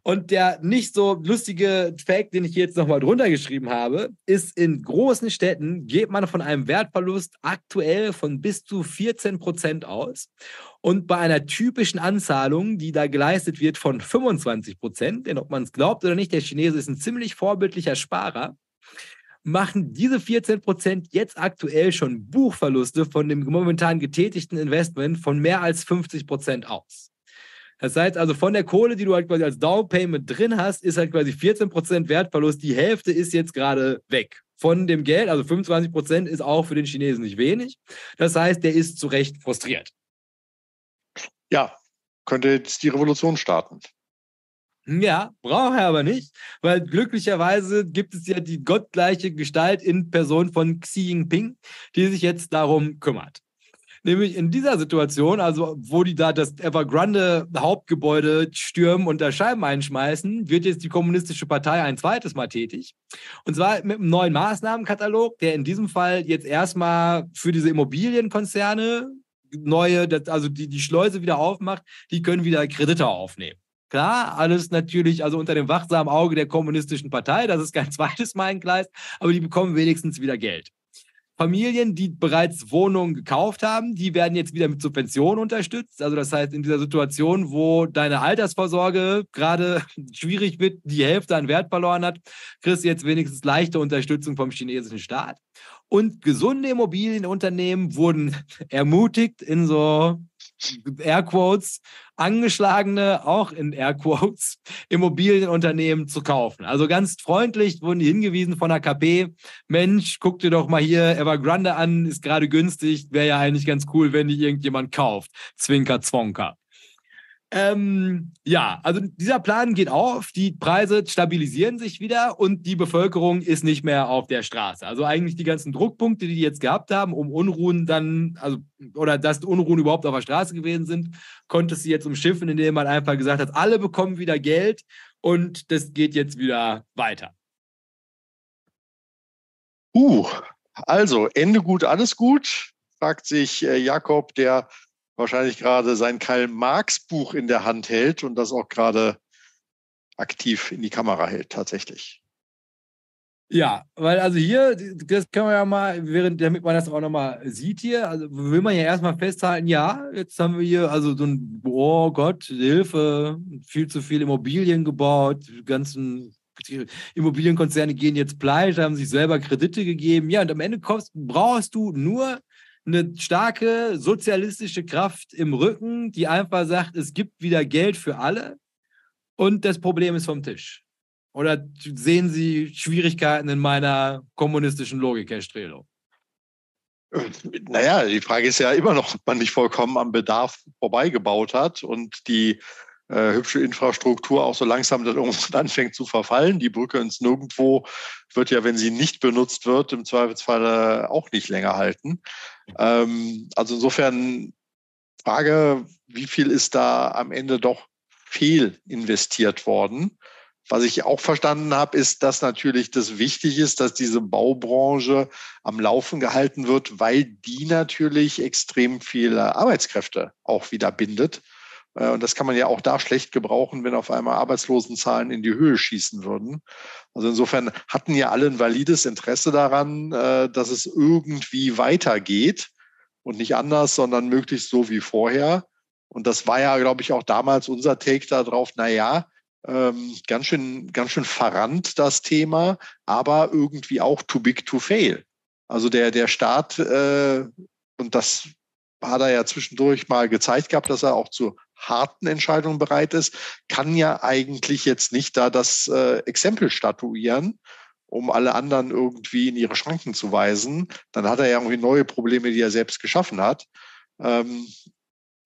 Und der nicht so lustige Fact, den ich jetzt nochmal drunter geschrieben habe, ist, in großen Städten geht man von einem Wertverlust aktuell von bis zu 14 Prozent aus. Und bei einer typischen Anzahlung, die da geleistet wird, von 25 Prozent, denn ob man es glaubt oder nicht, der Chinese ist ein ziemlich vorbildlicher Sparer, machen diese 14 Prozent jetzt aktuell schon Buchverluste von dem momentan getätigten Investment von mehr als 50 Prozent aus. Das heißt also, von der Kohle, die du halt quasi als Down Payment drin hast, ist halt quasi 14% Wertverlust. Die Hälfte ist jetzt gerade weg. Von dem Geld, also 25% ist auch für den Chinesen nicht wenig. Das heißt, der ist zu Recht frustriert. Ja, könnte jetzt die Revolution starten. Ja, braucht er aber nicht, weil glücklicherweise gibt es ja die gottgleiche Gestalt in Person von Xi Jinping, die sich jetzt darum kümmert. Nämlich in dieser Situation, also wo die da das Evergrande Hauptgebäude stürmen und da Scheiben einschmeißen, wird jetzt die Kommunistische Partei ein zweites Mal tätig. Und zwar mit einem neuen Maßnahmenkatalog, der in diesem Fall jetzt erstmal für diese Immobilienkonzerne neue, also die die Schleuse wieder aufmacht, die können wieder Kredite aufnehmen. Klar, alles natürlich, also unter dem wachsamen Auge der kommunistischen Partei, das ist kein [LAUGHS] zweites Mal ein Gleis, aber die bekommen wenigstens wieder Geld. Familien, die bereits Wohnungen gekauft haben, die werden jetzt wieder mit Subventionen unterstützt. Also das heißt, in dieser Situation, wo deine Altersvorsorge gerade [LAUGHS] schwierig wird, die Hälfte an Wert verloren hat, kriegst du jetzt wenigstens leichte Unterstützung vom chinesischen Staat. Und gesunde Immobilienunternehmen wurden [LAUGHS] ermutigt, in so Airquotes, angeschlagene, auch in Airquotes, [LAUGHS] Immobilienunternehmen zu kaufen. Also ganz freundlich wurden die hingewiesen von der KP, Mensch, guck dir doch mal hier Evergrande an, ist gerade günstig, wäre ja eigentlich ganz cool, wenn die irgendjemand kauft. Zwinker, Zwonker. Ähm, ja, also dieser Plan geht auf, die Preise stabilisieren sich wieder und die Bevölkerung ist nicht mehr auf der Straße. Also eigentlich die ganzen Druckpunkte, die die jetzt gehabt haben, um Unruhen dann, also oder dass Unruhen überhaupt auf der Straße gewesen sind, konnte sie jetzt umschiffen, indem man einfach gesagt hat, alle bekommen wieder Geld und das geht jetzt wieder weiter. Uh, also Ende gut, alles gut, fragt sich äh, Jakob, der wahrscheinlich gerade sein Karl-Marx-Buch in der Hand hält und das auch gerade aktiv in die Kamera hält, tatsächlich. Ja, weil also hier, das können wir ja mal, während, damit man das auch nochmal sieht hier, also will man ja erstmal festhalten, ja, jetzt haben wir hier also so ein, oh Gott, Hilfe, viel zu viel Immobilien gebaut, die ganzen Immobilienkonzerne gehen jetzt pleite, haben sich selber Kredite gegeben, ja, und am Ende kommst, brauchst du nur eine starke sozialistische Kraft im Rücken, die einfach sagt, es gibt wieder Geld für alle und das Problem ist vom Tisch. Oder sehen Sie Schwierigkeiten in meiner kommunistischen Logik, Herr Strelo? Naja, die Frage ist ja immer noch, ob man nicht vollkommen am Bedarf vorbeigebaut hat und die äh, hübsche Infrastruktur auch so langsam dann irgendwann [LAUGHS] anfängt zu verfallen. Die Brücke ins Nirgendwo wird ja, wenn sie nicht benutzt wird, im Zweifelsfall auch nicht länger halten. Ähm, also insofern Frage, wie viel ist da am Ende doch fehl investiert worden? Was ich auch verstanden habe, ist, dass natürlich das wichtig ist, dass diese Baubranche am Laufen gehalten wird, weil die natürlich extrem viele Arbeitskräfte auch wieder bindet. Äh, und das kann man ja auch da schlecht gebrauchen, wenn auf einmal Arbeitslosenzahlen in die Höhe schießen würden. Also insofern hatten ja alle ein valides Interesse daran, äh, dass es irgendwie weitergeht und nicht anders, sondern möglichst so wie vorher. Und das war ja, glaube ich, auch damals unser Take darauf, na ja, ähm, ganz schön, ganz schön verrannt das Thema, aber irgendwie auch too big to fail. Also der, der Staat, äh, und das hat er ja zwischendurch mal gezeigt gehabt, dass er auch zu harten Entscheidungen bereit ist, kann ja eigentlich jetzt nicht da das äh, Exempel statuieren, um alle anderen irgendwie in ihre Schranken zu weisen. Dann hat er ja irgendwie neue Probleme, die er selbst geschaffen hat. Ähm,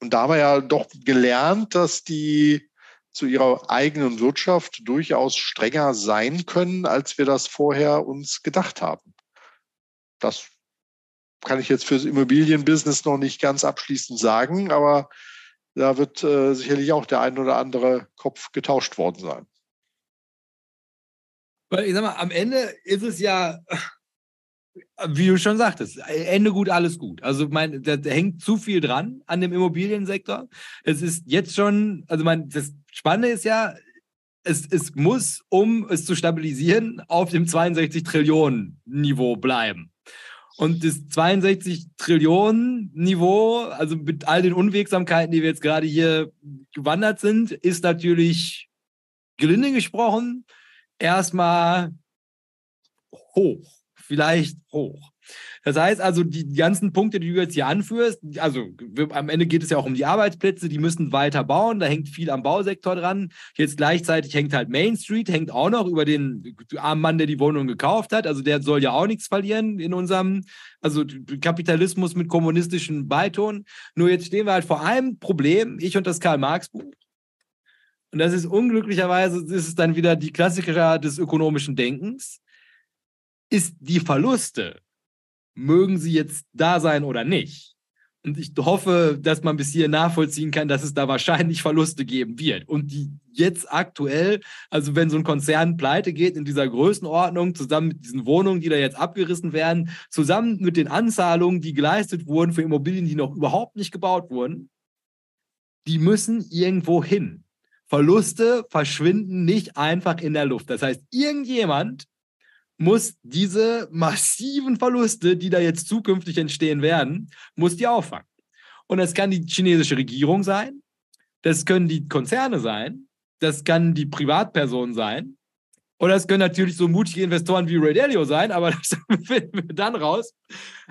und da haben wir ja doch gelernt, dass die zu ihrer eigenen Wirtschaft durchaus strenger sein können, als wir das vorher uns gedacht haben. Das kann ich jetzt fürs Immobilienbusiness noch nicht ganz abschließend sagen, aber da wird äh, sicherlich auch der ein oder andere Kopf getauscht worden sein. Weil ich sag mal, am Ende ist es ja, wie du schon sagtest, Ende gut, alles gut. Also mein, da, hängt zu viel dran an dem Immobiliensektor. Es ist jetzt schon, also mein, das Spannende ist ja, es, es muss, um es zu stabilisieren, auf dem 62 Trillionen Niveau bleiben. Und das 62 Trillionen Niveau, also mit all den Unwegsamkeiten, die wir jetzt gerade hier gewandert sind, ist natürlich gelinde gesprochen erstmal hoch. Vielleicht hoch. Das heißt also, die ganzen Punkte, die du jetzt hier anführst, also am Ende geht es ja auch um die Arbeitsplätze, die müssen weiter bauen, da hängt viel am Bausektor dran. Jetzt gleichzeitig hängt halt Main Street, hängt auch noch über den armen Mann, der die Wohnung gekauft hat. Also der soll ja auch nichts verlieren in unserem, also Kapitalismus mit kommunistischen Beiton. Nur jetzt stehen wir halt vor einem Problem, ich und das Karl-Marx-Buch. Und das ist unglücklicherweise, ist es dann wieder die Klassiker des ökonomischen Denkens, ist die Verluste mögen sie jetzt da sein oder nicht, Und ich hoffe, dass man bis hier nachvollziehen kann, dass es da wahrscheinlich Verluste geben wird. Und die jetzt aktuell, also wenn so ein Konzern pleite geht in dieser Größenordnung, zusammen mit diesen Wohnungen, die da jetzt abgerissen werden, zusammen mit den Anzahlungen, die geleistet wurden für Immobilien, die noch überhaupt nicht gebaut wurden, die müssen irgendwo hin. Verluste verschwinden nicht einfach in der Luft. Das heißt, irgendjemand muss diese massiven Verluste, die da jetzt zukünftig entstehen werden, muss die auffangen. Und das kann die chinesische Regierung sein, das können die Konzerne sein, das kann die Privatperson sein, oder es können natürlich so mutige Investoren wie Ray Dalio sein, aber [LAUGHS] das finden wir dann raus.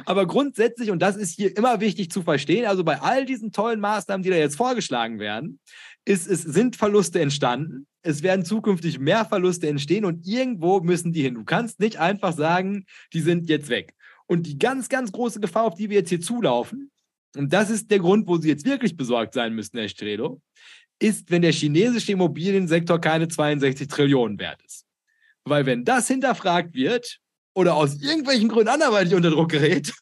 Aber grundsätzlich, und das ist hier immer wichtig zu verstehen, also bei all diesen tollen Maßnahmen, die da jetzt vorgeschlagen werden, ist, es sind Verluste entstanden. Es werden zukünftig mehr Verluste entstehen und irgendwo müssen die hin. Du kannst nicht einfach sagen, die sind jetzt weg. Und die ganz, ganz große Gefahr, auf die wir jetzt hier zulaufen, und das ist der Grund, wo Sie jetzt wirklich besorgt sein müssen, Herr Stredo, ist, wenn der chinesische Immobiliensektor keine 62 Trillionen wert ist. Weil wenn das hinterfragt wird oder aus irgendwelchen Gründen anderweitig unter Druck gerät,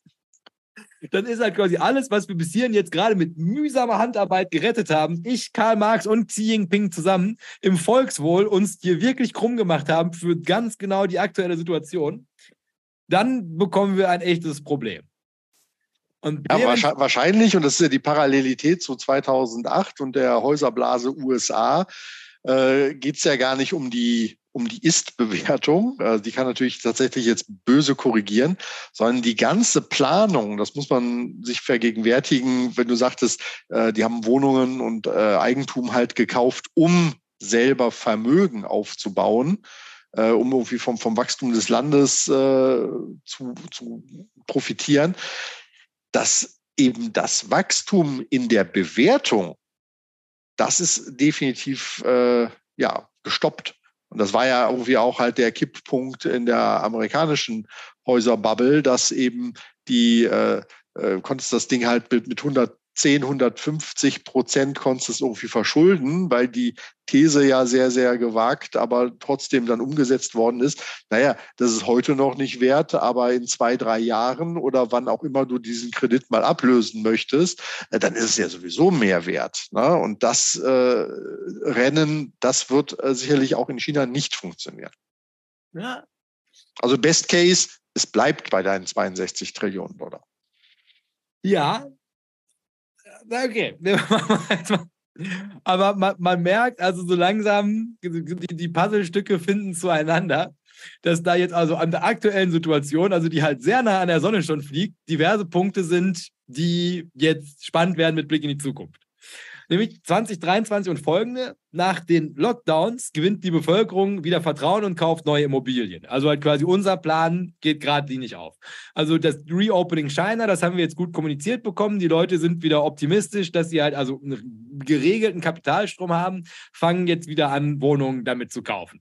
dann ist halt quasi alles, was wir bis hierhin jetzt gerade mit mühsamer Handarbeit gerettet haben, ich, Karl Marx und Xi Jinping zusammen im Volkswohl uns hier wirklich krumm gemacht haben für ganz genau die aktuelle Situation, dann bekommen wir ein echtes Problem. Und ja, wahrscheinlich, und das ist ja die Parallelität zu 2008 und der Häuserblase USA, äh, geht es ja gar nicht um die um die Ist-Bewertung, also die kann natürlich tatsächlich jetzt böse korrigieren, sondern die ganze Planung, das muss man sich vergegenwärtigen, wenn du sagtest, äh, die haben Wohnungen und äh, Eigentum halt gekauft, um selber Vermögen aufzubauen, äh, um irgendwie vom, vom Wachstum des Landes äh, zu, zu profitieren, dass eben das Wachstum in der Bewertung, das ist definitiv äh, ja, gestoppt. Und das war ja irgendwie auch halt der Kipppunkt in der amerikanischen Häuserbubble, dass eben die, äh, äh, konntest das Ding halt mit, mit 100 110, 150 Prozent konntest du es irgendwie verschulden, weil die These ja sehr, sehr gewagt, aber trotzdem dann umgesetzt worden ist. Naja, das ist heute noch nicht wert, aber in zwei, drei Jahren oder wann auch immer du diesen Kredit mal ablösen möchtest, äh, dann ist es ja sowieso mehr wert. Ne? Und das äh, Rennen, das wird äh, sicherlich auch in China nicht funktionieren. Ja. Also Best Case, es bleibt bei deinen 62 Trillionen Dollar. Ja, okay. [LAUGHS] Aber man, man, merkt also so langsam, die, die Puzzlestücke finden zueinander, dass da jetzt also an der aktuellen Situation, also die halt sehr nah an der Sonne schon fliegt, diverse Punkte sind, die jetzt spannend werden mit Blick in die Zukunft nämlich 2023 und folgende. Nach den Lockdowns gewinnt die Bevölkerung wieder Vertrauen und kauft neue Immobilien. Also halt quasi unser Plan geht geradlinig auf. Also das Reopening China, das haben wir jetzt gut kommuniziert bekommen. Die Leute sind wieder optimistisch, dass sie halt also einen geregelten Kapitalstrom haben, fangen jetzt wieder an, Wohnungen damit zu kaufen.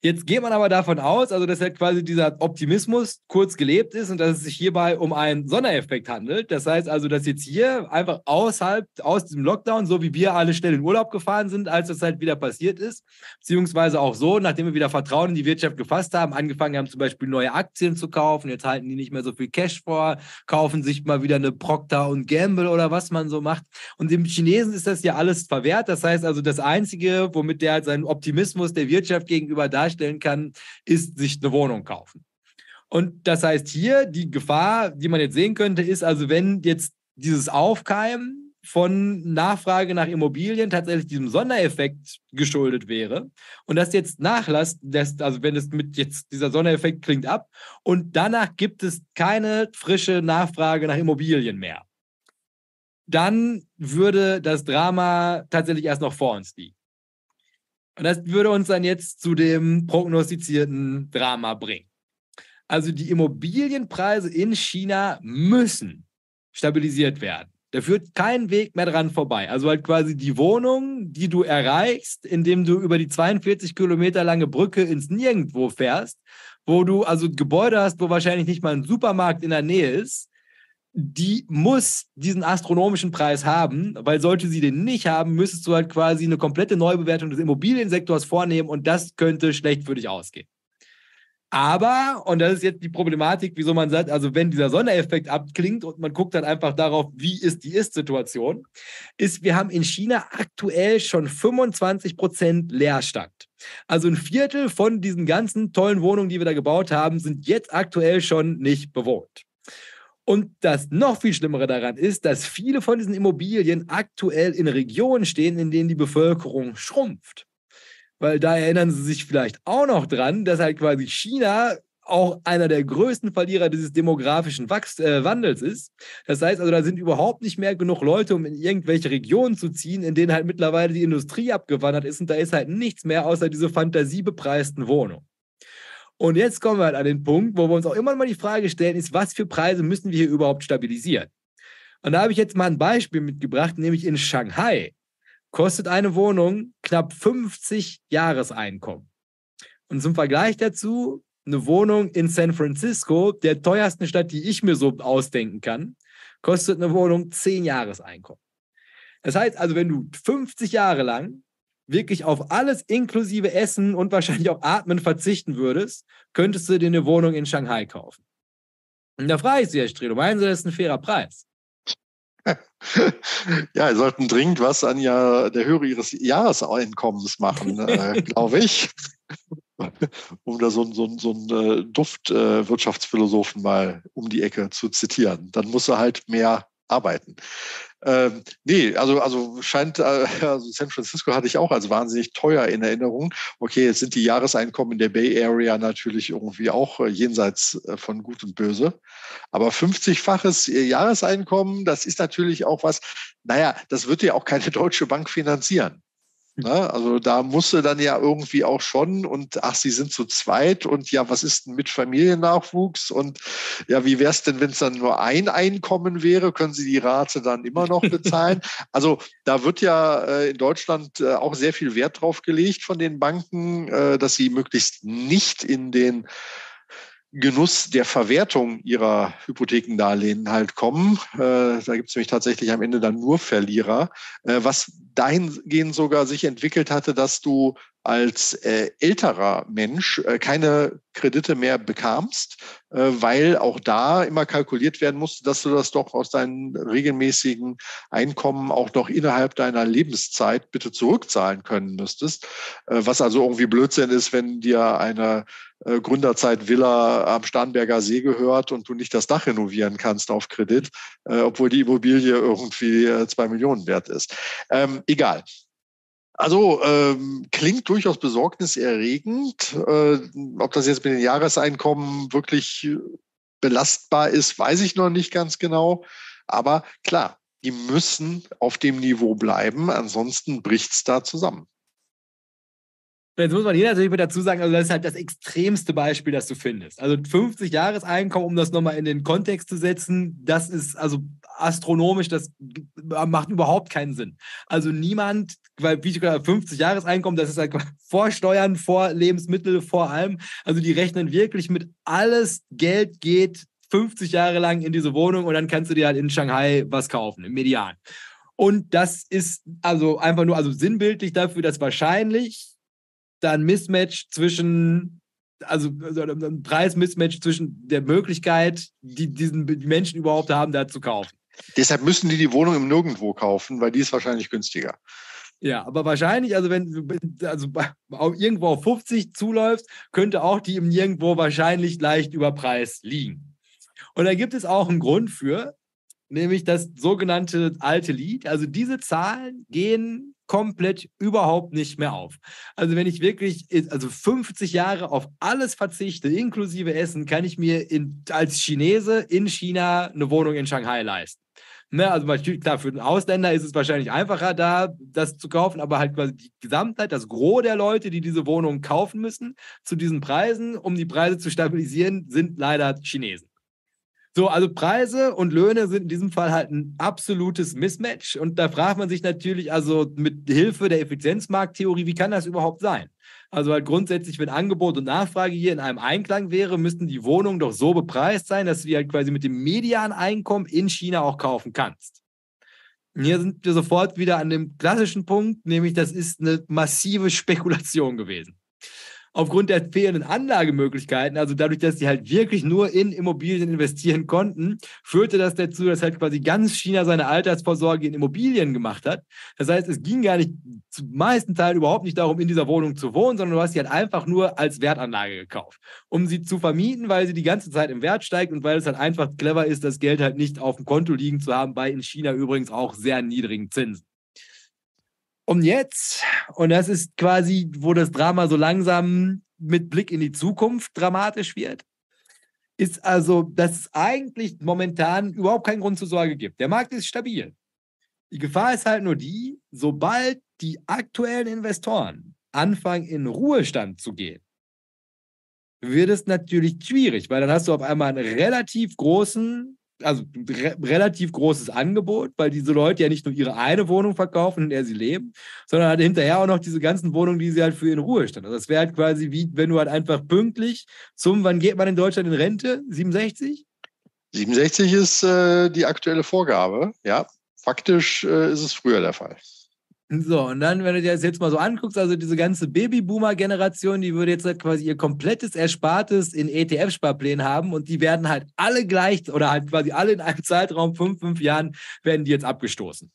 Jetzt geht man aber davon aus, also dass halt quasi dieser Optimismus kurz gelebt ist und dass es sich hierbei um einen Sondereffekt handelt. Das heißt also, dass jetzt hier einfach außerhalb, aus diesem Lockdown, so wie wir alle schnell in Urlaub gefahren sind, als das halt wieder passiert ist, beziehungsweise auch so, nachdem wir wieder Vertrauen in die Wirtschaft gefasst haben, angefangen haben zum Beispiel neue Aktien zu kaufen, jetzt halten die nicht mehr so viel Cash vor, kaufen sich mal wieder eine Procter und Gamble oder was man so macht. Und dem Chinesen ist das ja alles verwehrt. Das heißt also, das Einzige, womit der halt seinen Optimismus der Wirtschaft gegenüber darstellt, darstellen kann, ist sich eine Wohnung kaufen. Und das heißt hier, die Gefahr, die man jetzt sehen könnte, ist also, wenn jetzt dieses Aufkeimen von Nachfrage nach Immobilien tatsächlich diesem Sondereffekt geschuldet wäre und das jetzt nachlässt, also wenn es mit jetzt dieser Sondereffekt klingt ab und danach gibt es keine frische Nachfrage nach Immobilien mehr, dann würde das Drama tatsächlich erst noch vor uns liegen. Und das würde uns dann jetzt zu dem prognostizierten Drama bringen. Also die Immobilienpreise in China müssen stabilisiert werden. Da führt kein Weg mehr dran vorbei. Also halt quasi die Wohnung, die du erreichst, indem du über die 42 Kilometer lange Brücke ins Nirgendwo fährst, wo du also Gebäude hast, wo wahrscheinlich nicht mal ein Supermarkt in der Nähe ist, die muss diesen astronomischen Preis haben, weil sollte sie den nicht haben, müsstest du halt quasi eine komplette Neubewertung des Immobiliensektors vornehmen und das könnte schlecht für dich ausgehen. Aber, und das ist jetzt die Problematik, wieso man sagt, also wenn dieser Sondereffekt abklingt und man guckt dann einfach darauf, wie ist die Ist-Situation, ist, wir haben in China aktuell schon 25 Prozent Leerstand. Also ein Viertel von diesen ganzen tollen Wohnungen, die wir da gebaut haben, sind jetzt aktuell schon nicht bewohnt. Und das noch viel Schlimmere daran ist, dass viele von diesen Immobilien aktuell in Regionen stehen, in denen die Bevölkerung schrumpft. Weil da erinnern Sie sich vielleicht auch noch dran, dass halt quasi China auch einer der größten Verlierer dieses demografischen Wachs äh, Wandels ist. Das heißt also, da sind überhaupt nicht mehr genug Leute, um in irgendwelche Regionen zu ziehen, in denen halt mittlerweile die Industrie abgewandert ist und da ist halt nichts mehr außer diese fantasiebepreisten Wohnungen. Und jetzt kommen wir halt an den Punkt, wo wir uns auch immer mal die Frage stellen, ist, was für Preise müssen wir hier überhaupt stabilisieren? Und da habe ich jetzt mal ein Beispiel mitgebracht, nämlich in Shanghai kostet eine Wohnung knapp 50 Jahreseinkommen. Und zum Vergleich dazu, eine Wohnung in San Francisco, der teuersten Stadt, die ich mir so ausdenken kann, kostet eine Wohnung 10 Jahreseinkommen. Das heißt also, wenn du 50 Jahre lang wirklich auf alles inklusive Essen und wahrscheinlich auch Atmen verzichten würdest, könntest du dir eine Wohnung in Shanghai kaufen. Und da frage ich Sie, Herr Strelo, meinen Sie, das ist ein fairer Preis? [LAUGHS] Ja, sie sollten dringend was an ja, der Höhe ihres Jahreseinkommens machen, äh, [LAUGHS] glaube ich. um da so, so, so einen äh, Duftwirtschaftsphilosophen äh, mal um die Ecke zu zitieren. Dann muss er halt mehr arbeiten. Ähm, nee, also, also scheint, äh, [LAUGHS] also San Francisco hatte ich auch als wahnsinnig teuer in Erinnerung. Okay, jetzt sind die Jahreseinkommen in der Bay Area natürlich irgendwie auch äh, jenseits äh, von Gut und Böse. Aber 50-faches Jahreseinkommen, das ist natürlich auch was, naja, das wird ja auch keine [LAUGHS] deutsche Bank finanzieren. Ne? Also da musste dann ja irgendwie auch schon und ach, sie sind zu zweit und ja, was ist denn mit Familiennachwuchs und ja, wie wäre es denn, wenn es dann nur ein Einkommen wäre? Können Sie die Rate dann immer noch bezahlen? [LAUGHS] also da wird ja äh, in Deutschland äh, auch sehr viel Wert drauf gelegt von den Banken, äh, dass sie möglichst nicht in den Genuss der Verwertung ihrer Hypothekendarlehen halt kommen. Äh, da gibt es nämlich tatsächlich am Ende dann nur Verlierer, äh, was dahingehend sogar sich entwickelt hatte, dass du als äh, älterer Mensch äh, keine Kredite mehr bekamst, äh, weil auch da immer kalkuliert werden musste, dass du das doch aus deinen regelmäßigen Einkommen auch noch innerhalb deiner Lebenszeit bitte zurückzahlen können müsstest. Was also irgendwie Blödsinn ist, wenn dir eine äh, Gründerzeit-Villa am Starnberger See gehört und du nicht das Dach renovieren kannst auf Kredit, obwohl die Immobilie irgendwie zwei Millionen wert ist. Ähm, egal. Also ähm, klingt durchaus besorgniserregend. Äh, ob das jetzt mit den Jahreseinkommen wirklich belastbar ist, weiß ich noch nicht ganz genau. Aber klar, die müssen auf dem Niveau bleiben, ansonsten bricht es da zusammen. Jetzt muss man hier natürlich mit dazu sagen, also das ist halt das extremste Beispiel, das du findest. Also 50 Jahreseinkommen, um das nochmal in den Kontext zu setzen, das ist also astronomisch, das macht überhaupt keinen Sinn. Also niemand, weil wie ich gesagt 50 Jahreseinkommen, das ist halt [LAUGHS] vor Steuern, vor Lebensmittel, vor allem. Also die rechnen wirklich mit alles Geld geht 50 Jahre lang in diese Wohnung und dann kannst du dir halt in Shanghai was kaufen, im Median. Und das ist also einfach nur also sinnbildlich dafür, dass wahrscheinlich da ein Mismatch zwischen, also, also ein Preismismatch zwischen der Möglichkeit, die diesen Menschen überhaupt haben, da zu kaufen. Deshalb müssen die die Wohnung im Nirgendwo kaufen, weil die ist wahrscheinlich günstiger. Ja, aber wahrscheinlich, also wenn du also irgendwo auf 50 zuläufst, könnte auch die im Nirgendwo wahrscheinlich leicht über Preis liegen. Und da gibt es auch einen Grund für, nämlich das sogenannte alte Lied. Also diese Zahlen gehen komplett überhaupt nicht mehr auf. Also wenn ich wirklich, also 50 Jahre auf alles verzichte, inklusive Essen, kann ich mir in, als Chinese in China eine Wohnung in Shanghai leisten. Ne, also natürlich, klar, für einen Ausländer ist es wahrscheinlich einfacher, da das zu kaufen, aber halt quasi die Gesamtheit, das Gros der Leute, die diese Wohnung kaufen müssen, zu diesen Preisen, um die Preise zu stabilisieren, sind leider Chinesen. So, also Preise und Löhne sind in diesem Fall halt ein absolutes Mismatch. Und da fragt man sich natürlich, also mit Hilfe der Effizienzmarkttheorie, wie kann das überhaupt sein? Also halt grundsätzlich, wenn Angebot und Nachfrage hier in einem Einklang wäre, müssten die Wohnungen doch so bepreist sein, dass du die halt quasi mit dem Medianeinkommen in China auch kaufen kannst. Und hier sind wir sofort wieder an dem klassischen Punkt, nämlich das ist eine massive Spekulation gewesen. Aufgrund der fehlenden Anlagemöglichkeiten, also dadurch, dass die halt wirklich nur in Immobilien investieren konnten, führte das dazu, dass halt quasi ganz China seine Altersvorsorge in Immobilien gemacht hat. Das heißt, es ging gar nicht zum meisten Teil überhaupt nicht darum, in dieser Wohnung zu wohnen, sondern du hast sie halt einfach nur als Wertanlage gekauft, um sie zu vermieten, weil sie die ganze Zeit im Wert steigt und weil es halt einfach clever ist, das Geld halt nicht auf dem Konto liegen zu haben, bei in China übrigens auch sehr niedrigen Zinsen. Und jetzt, und das ist quasi, wo das Drama so langsam mit Blick in die Zukunft dramatisch wird, ist also, dass es eigentlich momentan überhaupt keinen Grund zur Sorge gibt. Der Markt ist stabil. Die Gefahr ist halt nur die, sobald die aktuellen Investoren anfangen, in Ruhestand zu gehen, wird es natürlich schwierig, weil dann hast du auf einmal einen relativ großen also re relativ großes Angebot, weil diese Leute ja nicht nur ihre eine Wohnung verkaufen, in der sie leben, sondern halt hinterher auch noch diese ganzen Wohnungen, die sie halt für ihren Ruhestand. Also das wäre halt quasi wie, wenn du halt einfach pünktlich zum, wann geht man in Deutschland in Rente? 67? 67 ist äh, die aktuelle Vorgabe, ja. Faktisch äh, ist es früher der Fall. So, und dann, wenn du dir das jetzt mal so anguckst, also diese ganze Babyboomer-Generation, die würde jetzt halt quasi ihr komplettes Erspartes in ETF-Sparplänen haben und die werden halt alle gleich oder halt quasi alle in einem Zeitraum fünf, fünf Jahren werden die jetzt abgestoßen.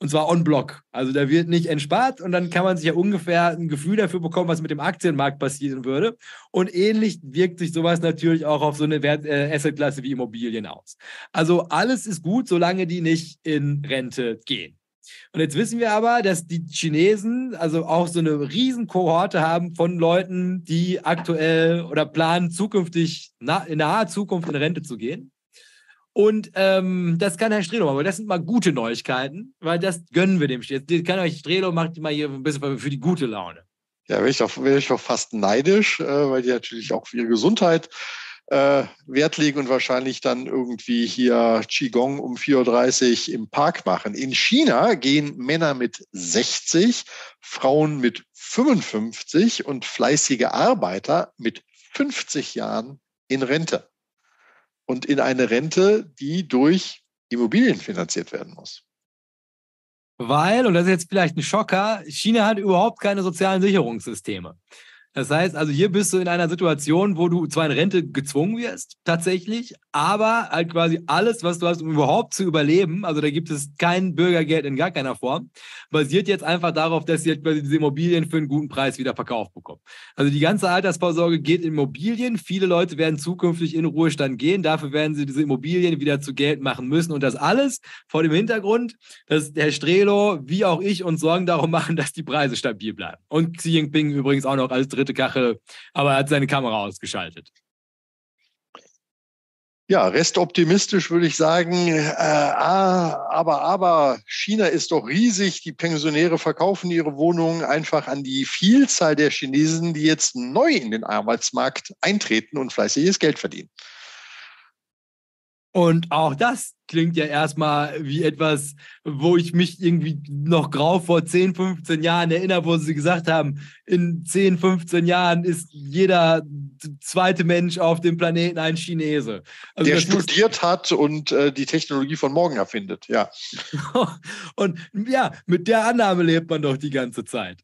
Und zwar on block. Also da wird nicht entspart und dann kann man sich ja ungefähr ein Gefühl dafür bekommen, was mit dem Aktienmarkt passieren würde. Und ähnlich wirkt sich sowas natürlich auch auf so eine Wert äh, Assetklasse wie Immobilien aus. Also alles ist gut, solange die nicht in Rente gehen. Und jetzt wissen wir aber, dass die Chinesen also auch so eine riesen Kohorte haben von Leuten, die aktuell oder planen, zukünftig in naher Zukunft in Rente zu gehen. Und ähm, das kann Herr Strelo, aber das sind mal gute Neuigkeiten, weil das gönnen wir dem. Jetzt kann euch Strelo macht mal hier ein bisschen für die gute Laune. Ja, wäre ich, auch, wär ich auch fast neidisch, äh, weil die natürlich auch für ihre Gesundheit äh, Wert legen und wahrscheinlich dann irgendwie hier Qigong um 4.30 Uhr im Park machen. In China gehen Männer mit 60, Frauen mit 55 und fleißige Arbeiter mit 50 Jahren in Rente. Und in eine Rente, die durch Immobilien finanziert werden muss. Weil, und das ist jetzt vielleicht ein Schocker, China hat überhaupt keine sozialen Sicherungssysteme. Das heißt, also hier bist du in einer Situation, wo du zwar in Rente gezwungen wirst, tatsächlich, aber halt quasi alles, was du hast, um überhaupt zu überleben, also da gibt es kein Bürgergeld in gar keiner Form, basiert jetzt einfach darauf, dass sie halt quasi diese Immobilien für einen guten Preis wieder verkauft bekommen. Also die ganze Altersvorsorge geht in Immobilien. Viele Leute werden zukünftig in Ruhestand gehen. Dafür werden sie diese Immobilien wieder zu Geld machen müssen. Und das alles vor dem Hintergrund, dass Herr Strelo, wie auch ich, uns Sorgen darum machen, dass die Preise stabil bleiben. Und Xi Jinping übrigens auch noch als dritte Kachel, aber er hat seine Kamera ausgeschaltet. Ja, restoptimistisch würde ich sagen, äh, ah, aber, aber China ist doch riesig. Die Pensionäre verkaufen ihre Wohnungen einfach an die Vielzahl der Chinesen, die jetzt neu in den Arbeitsmarkt eintreten und fleißiges Geld verdienen. Und auch das klingt ja erstmal wie etwas, wo ich mich irgendwie noch grau vor 10, 15 Jahren erinnere, wo sie gesagt haben, in 10, 15 Jahren ist jeder zweite Mensch auf dem Planeten ein Chinese. Also Der studiert hat und äh, die Technologie von morgen erfindet, ja. [LAUGHS] und ja, mit der Annahme lebt man doch die ganze Zeit.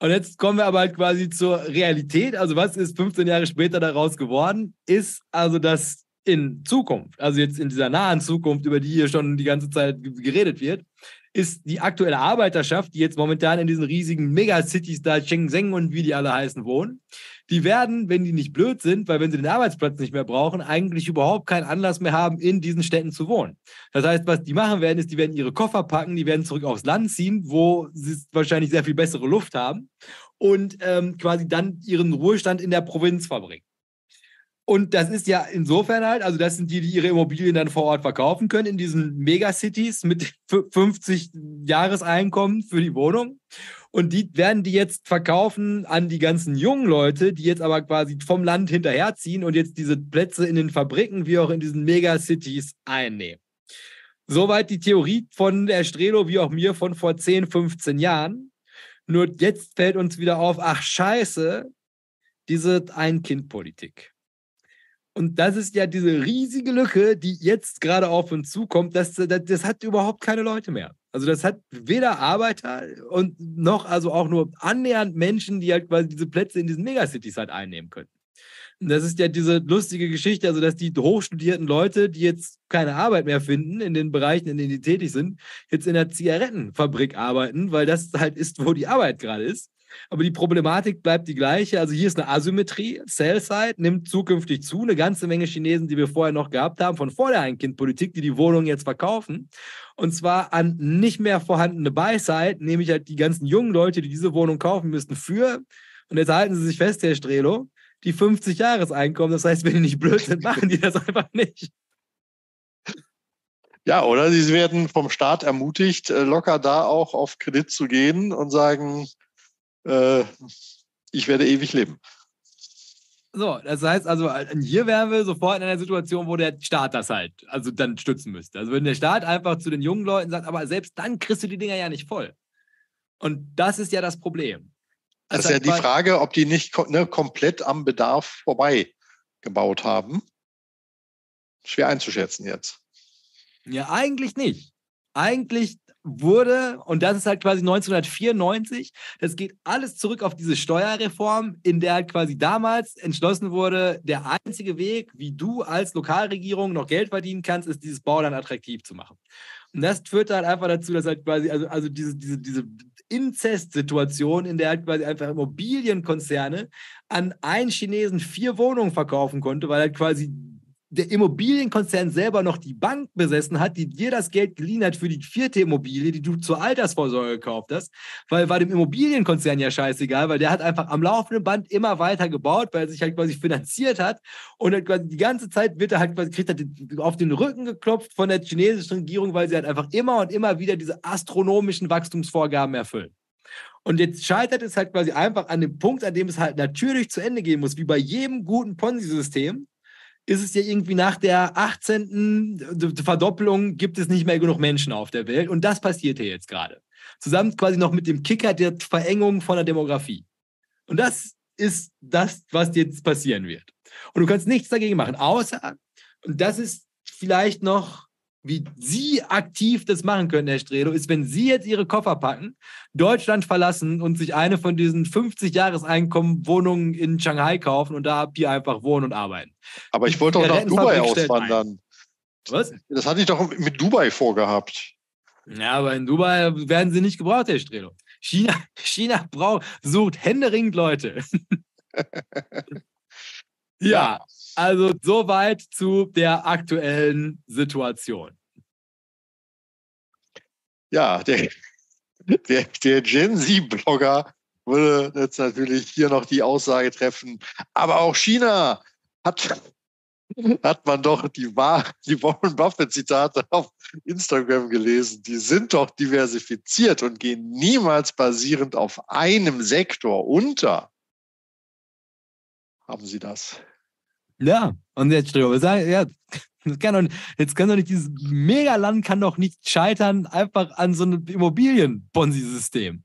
Und jetzt kommen wir aber halt quasi zur Realität. Also was ist 15 Jahre später daraus geworden? Ist also, dass in Zukunft, also jetzt in dieser nahen Zukunft, über die hier schon die ganze Zeit geredet wird, ist die aktuelle Arbeiterschaft, die jetzt momentan in diesen riesigen Megacities da Shenzhen und wie die alle heißen wohnen, die werden, wenn die nicht blöd sind, weil wenn sie den Arbeitsplatz nicht mehr brauchen, eigentlich überhaupt keinen Anlass mehr haben, in diesen Städten zu wohnen. Das heißt, was die machen werden, ist, die werden ihre Koffer packen, die werden zurück aufs Land ziehen, wo sie wahrscheinlich sehr viel bessere Luft haben und ähm, quasi dann ihren Ruhestand in der Provinz verbringen. Und das ist ja insofern halt, also das sind die, die ihre Immobilien dann vor Ort verkaufen können in diesen Megacities mit 50 Jahreseinkommen für die Wohnung. Und die werden die jetzt verkaufen an die ganzen jungen Leute, die jetzt aber quasi vom Land hinterherziehen und jetzt diese Plätze in den Fabriken wie auch in diesen Megacities einnehmen. Soweit die Theorie von der Strelo wie auch mir von vor 10, 15 Jahren. Nur jetzt fällt uns wieder auf, ach scheiße, diese Ein-Kind-Politik. Und das ist ja diese riesige Lücke, die jetzt gerade auf uns zukommt. Das, das, das hat überhaupt keine Leute mehr. Also das hat weder Arbeiter und noch also auch nur annähernd Menschen, die halt quasi diese Plätze in diesen Megacities halt einnehmen können. Und das ist ja diese lustige Geschichte, also dass die hochstudierten Leute, die jetzt keine Arbeit mehr finden in den Bereichen, in denen die tätig sind, jetzt in der Zigarettenfabrik arbeiten, weil das halt ist, wo die Arbeit gerade ist. Aber die Problematik bleibt die gleiche. Also hier ist eine Asymmetrie. Sell-Side nimmt zukünftig zu. Eine ganze Menge Chinesen, die wir vorher noch gehabt haben, von vor der Ein-Kind-Politik, die die Wohnungen jetzt verkaufen. Und zwar an nicht mehr vorhandene Buy-Side, nämlich halt die ganzen jungen Leute, die diese Wohnung kaufen müssten, für, und jetzt halten Sie sich fest, Herr Strelo, die 50-Jahres-Einkommen. Das heißt, wenn die nicht blöd sind, machen die das einfach nicht. Ja, oder sie werden vom Staat ermutigt, äh, locker da auch auf Kredit zu gehen und sagen, äh, ich werde ewig leben. So, das heißt also, hier wären wir sofort in einer Situation, wo der Staat das halt, also dann stützen müsste. Also wenn der Staat einfach zu den jungen Leuten sagt, aber selbst dann kriegst du die Dinger ja nicht voll. Und das ist ja das Problem. Das, das ist ja die Frage, ob die nicht ne, komplett am Bedarf vorbei gebaut haben. Schwer einzuschätzen jetzt. Ja, eigentlich nicht. Eigentlich wurde, und das ist halt quasi 1994, das geht alles zurück auf diese Steuerreform, in der halt quasi damals entschlossen wurde, der einzige Weg, wie du als Lokalregierung noch Geld verdienen kannst, ist dieses Bauland attraktiv zu machen. Und das führt halt einfach dazu, dass halt quasi, also, also diese, diese, diese Inzest-Situation, in der halt quasi einfach Immobilienkonzerne an einen Chinesen vier Wohnungen verkaufen konnte, weil halt quasi der Immobilienkonzern selber noch die Bank besessen hat, die dir das Geld geliehen hat für die vierte Immobilie, die du zur Altersvorsorge gekauft hast, weil war dem Immobilienkonzern ja scheißegal, weil der hat einfach am laufenden Band immer weiter gebaut, weil er sich halt quasi finanziert hat und halt die ganze Zeit wird er halt quasi, kriegt er auf den Rücken geklopft von der chinesischen Regierung, weil sie halt einfach immer und immer wieder diese astronomischen Wachstumsvorgaben erfüllen. Und jetzt scheitert es halt quasi einfach an dem Punkt, an dem es halt natürlich zu Ende gehen muss, wie bei jedem guten Ponzi-System ist es ja irgendwie nach der 18. Verdoppelung gibt es nicht mehr genug Menschen auf der Welt. Und das passiert hier jetzt gerade. Zusammen quasi noch mit dem Kicker der Verengung von der Demografie. Und das ist das, was jetzt passieren wird. Und du kannst nichts dagegen machen, außer, und das ist vielleicht noch wie Sie aktiv das machen können, Herr Stredo, ist, wenn Sie jetzt Ihre Koffer packen, Deutschland verlassen und sich eine von diesen 50-Jahres-Einkommen-Wohnungen in Shanghai kaufen und da ihr einfach wohnen und arbeiten. Aber ich wollte doch nach Dubai auswandern. Was? Das hatte ich doch mit Dubai vorgehabt. Ja, aber in Dubai werden sie nicht gebraucht, Herr Stredo. China, [LAUGHS] China braucht, sucht händeringend Leute. [LAUGHS] ja. ja. Also soweit zu der aktuellen Situation. Ja, der, der, der Gen Z-Blogger würde jetzt natürlich hier noch die Aussage treffen, aber auch China hat, hat man doch die, die Warren Buffett-Zitate auf Instagram gelesen. Die sind doch diversifiziert und gehen niemals basierend auf einem Sektor unter. Haben Sie das? Ja, und jetzt drüber ja, das kann doch, jetzt kann doch nicht, dieses Megaland kann doch nicht scheitern, einfach an so einem Immobilien-Ponzi-System.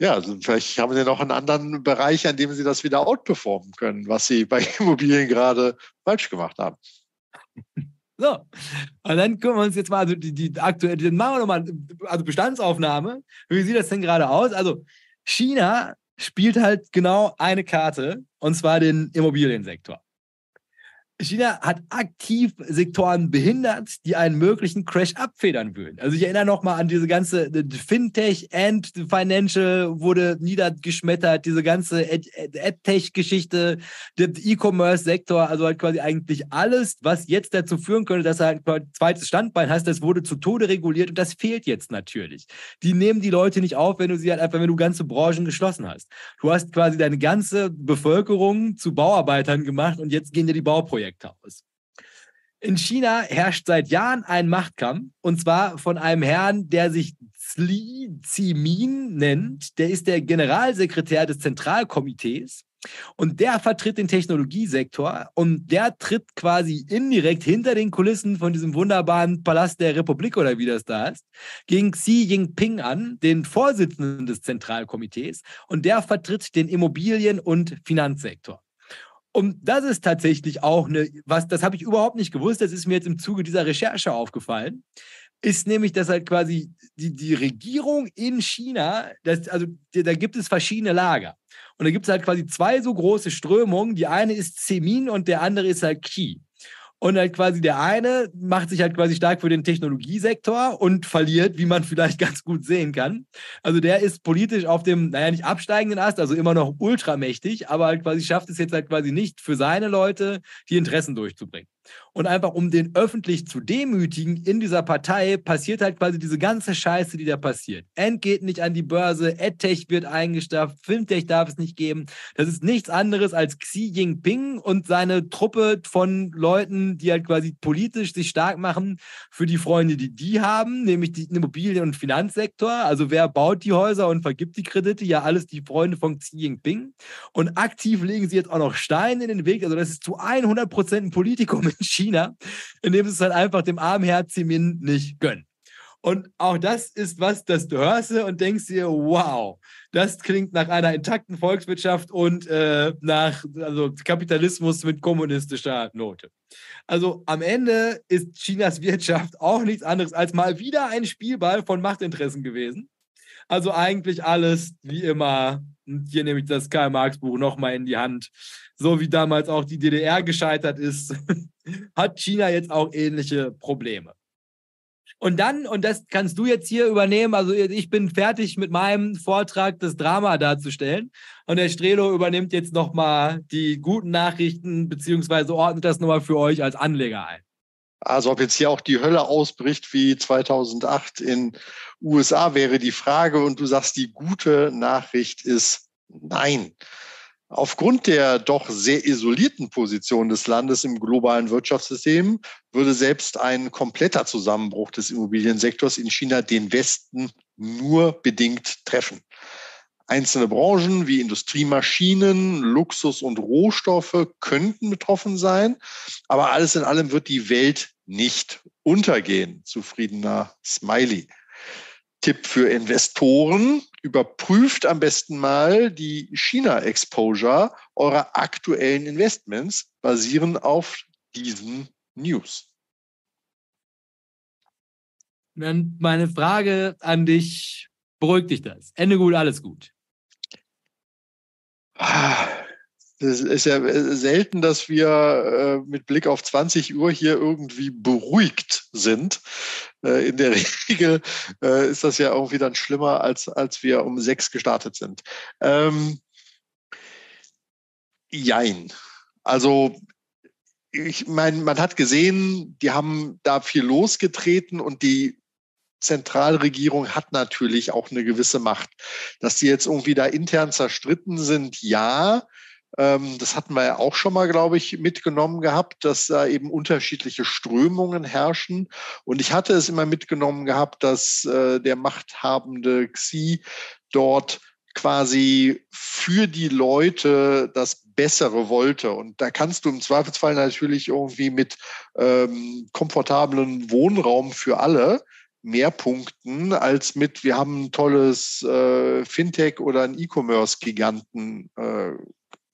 Ja, also vielleicht haben sie noch einen anderen Bereich, an dem sie das wieder outperformen können, was sie bei [LAUGHS] Immobilien gerade falsch gemacht haben. So, und dann gucken wir uns jetzt mal, also die, die aktuelle, dann machen wir nochmal, also Bestandsaufnahme. Wie sieht das denn gerade aus? Also China spielt halt genau eine Karte, und zwar den Immobiliensektor. China hat aktiv Sektoren behindert, die einen möglichen Crash abfedern würden. Also ich erinnere noch mal an diese ganze Fintech and Financial wurde niedergeschmettert, diese ganze AdTech-Geschichte, der E-Commerce-Sektor, also halt quasi eigentlich alles, was jetzt dazu führen könnte, dass er halt ein zweites Standbein hast, das wurde zu Tode reguliert und das fehlt jetzt natürlich. Die nehmen die Leute nicht auf, wenn du sie halt einfach, wenn du ganze Branchen geschlossen hast. Du hast quasi deine ganze Bevölkerung zu Bauarbeitern gemacht und jetzt gehen dir die Bauprojekte Projekte aus. In China herrscht seit Jahren ein Machtkampf und zwar von einem Herrn, der sich Li Zimin nennt. Der ist der Generalsekretär des Zentralkomitees und der vertritt den Technologiesektor und der tritt quasi indirekt hinter den Kulissen von diesem wunderbaren Palast der Republik oder wie das da ist, gegen Xi Jinping an, den Vorsitzenden des Zentralkomitees und der vertritt den Immobilien- und Finanzsektor. Und das ist tatsächlich auch eine, was, das habe ich überhaupt nicht gewusst, das ist mir jetzt im Zuge dieser Recherche aufgefallen, ist nämlich, dass halt quasi die, die Regierung in China, das, also da gibt es verschiedene Lager. Und da gibt es halt quasi zwei so große Strömungen. Die eine ist Zemin und der andere ist halt Qi. Und halt quasi der eine macht sich halt quasi stark für den Technologiesektor und verliert, wie man vielleicht [LAUGHS] ganz gut sehen kann. Also der ist politisch auf dem, naja, nicht absteigenden Ast, also immer noch ultramächtig, aber halt quasi schafft es jetzt halt quasi nicht für seine Leute, die Interessen durchzubringen. Und einfach um den öffentlich zu demütigen in dieser Partei, passiert halt quasi diese ganze Scheiße, die da passiert. End geht nicht an die Börse, EdTech wird eingestafft, Fintech darf es nicht geben. Das ist nichts anderes als Xi Jinping und seine Truppe von Leuten, die halt quasi politisch sich stark machen für die Freunde, die die haben, nämlich den Immobilien- und Finanzsektor. Also wer baut die Häuser und vergibt die Kredite? Ja, alles die Freunde von Xi Jinping. Und aktiv legen sie jetzt auch noch Steine in den Weg. Also das ist zu 100 Prozent ein Politikum [LAUGHS] China, indem sie es halt einfach dem armen Herr Zimin nicht gönnen. Und auch das ist was, das du hörst und denkst dir, wow, das klingt nach einer intakten Volkswirtschaft und äh, nach also Kapitalismus mit kommunistischer Note. Also am Ende ist Chinas Wirtschaft auch nichts anderes als mal wieder ein Spielball von Machtinteressen gewesen. Also eigentlich alles wie immer. Hier nehme ich das Karl-Marx-Buch nochmal in die Hand so wie damals auch die DDR gescheitert ist, [LAUGHS] hat China jetzt auch ähnliche Probleme. Und dann, und das kannst du jetzt hier übernehmen, also ich bin fertig mit meinem Vortrag, das Drama darzustellen. Und der Strelo übernimmt jetzt nochmal die guten Nachrichten, beziehungsweise ordnet das nochmal für euch als Anleger ein. Also ob jetzt hier auch die Hölle ausbricht wie 2008 in USA wäre die Frage. Und du sagst, die gute Nachricht ist nein. Aufgrund der doch sehr isolierten Position des Landes im globalen Wirtschaftssystem würde selbst ein kompletter Zusammenbruch des Immobiliensektors in China den Westen nur bedingt treffen. Einzelne Branchen wie Industriemaschinen, Luxus und Rohstoffe könnten betroffen sein, aber alles in allem wird die Welt nicht untergehen. Zufriedener Smiley. Tipp für Investoren, überprüft am besten mal die China-Exposure eurer aktuellen Investments basieren auf diesen News. Dann meine Frage an dich, beruhigt dich das? Ende gut, alles gut. Ah, es ist ja selten, dass wir äh, mit Blick auf 20 Uhr hier irgendwie beruhigt sind. Äh, in der [LAUGHS] Regel äh, ist das ja irgendwie dann schlimmer, als, als wir um sechs gestartet sind. Ähm, jein. Also ich meine, man hat gesehen, die haben da viel losgetreten und die Zentralregierung hat natürlich auch eine gewisse Macht. Dass die jetzt irgendwie da intern zerstritten sind, ja. Ähm, das hatten wir ja auch schon mal, glaube ich, mitgenommen gehabt, dass da eben unterschiedliche Strömungen herrschen. Und ich hatte es immer mitgenommen gehabt, dass äh, der machthabende Xi dort quasi für die Leute das Bessere wollte. Und da kannst du im Zweifelsfall natürlich irgendwie mit ähm, komfortablen Wohnraum für alle mehr punkten als mit, wir haben ein tolles äh, Fintech oder ein E-Commerce-Giganten äh,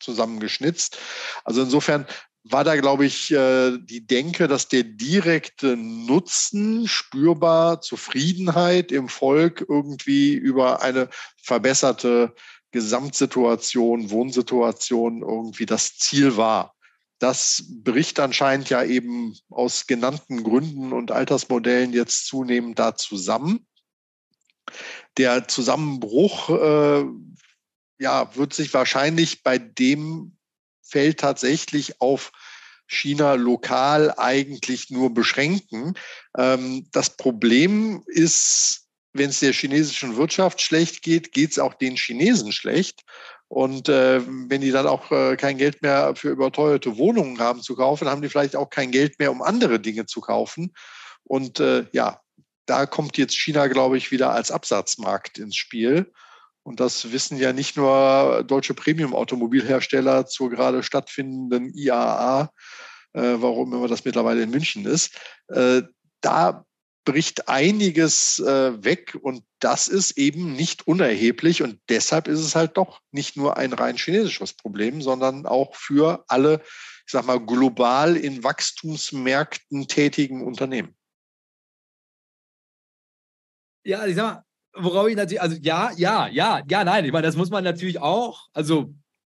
zusammengeschnitzt. Also insofern war da, glaube ich, äh, die Denke, dass der direkte Nutzen spürbar, Zufriedenheit im Volk irgendwie über eine verbesserte Gesamtsituation, Wohnsituation irgendwie das Ziel war. Das bricht anscheinend ja eben aus genannten Gründen und Altersmodellen jetzt zunehmend da zusammen. Der Zusammenbruch äh, ja, wird sich wahrscheinlich bei dem Feld tatsächlich auf China lokal eigentlich nur beschränken. Ähm, das Problem ist, wenn es der chinesischen Wirtschaft schlecht geht, geht es auch den Chinesen schlecht. Und äh, wenn die dann auch äh, kein Geld mehr für überteuerte Wohnungen haben zu kaufen, haben die vielleicht auch kein Geld mehr, um andere Dinge zu kaufen. Und äh, ja, da kommt jetzt China, glaube ich, wieder als Absatzmarkt ins Spiel. Und das wissen ja nicht nur deutsche Premium-Automobilhersteller zur gerade stattfindenden IAA, äh, warum immer das mittlerweile in München ist. Äh, da bricht einiges äh, weg und das ist eben nicht unerheblich und deshalb ist es halt doch nicht nur ein rein chinesisches Problem, sondern auch für alle, ich sag mal, global in Wachstumsmärkten tätigen Unternehmen. Ja, ich sag mal, worauf ich natürlich, also ja, ja, ja, ja, nein, ich meine, das muss man natürlich auch, also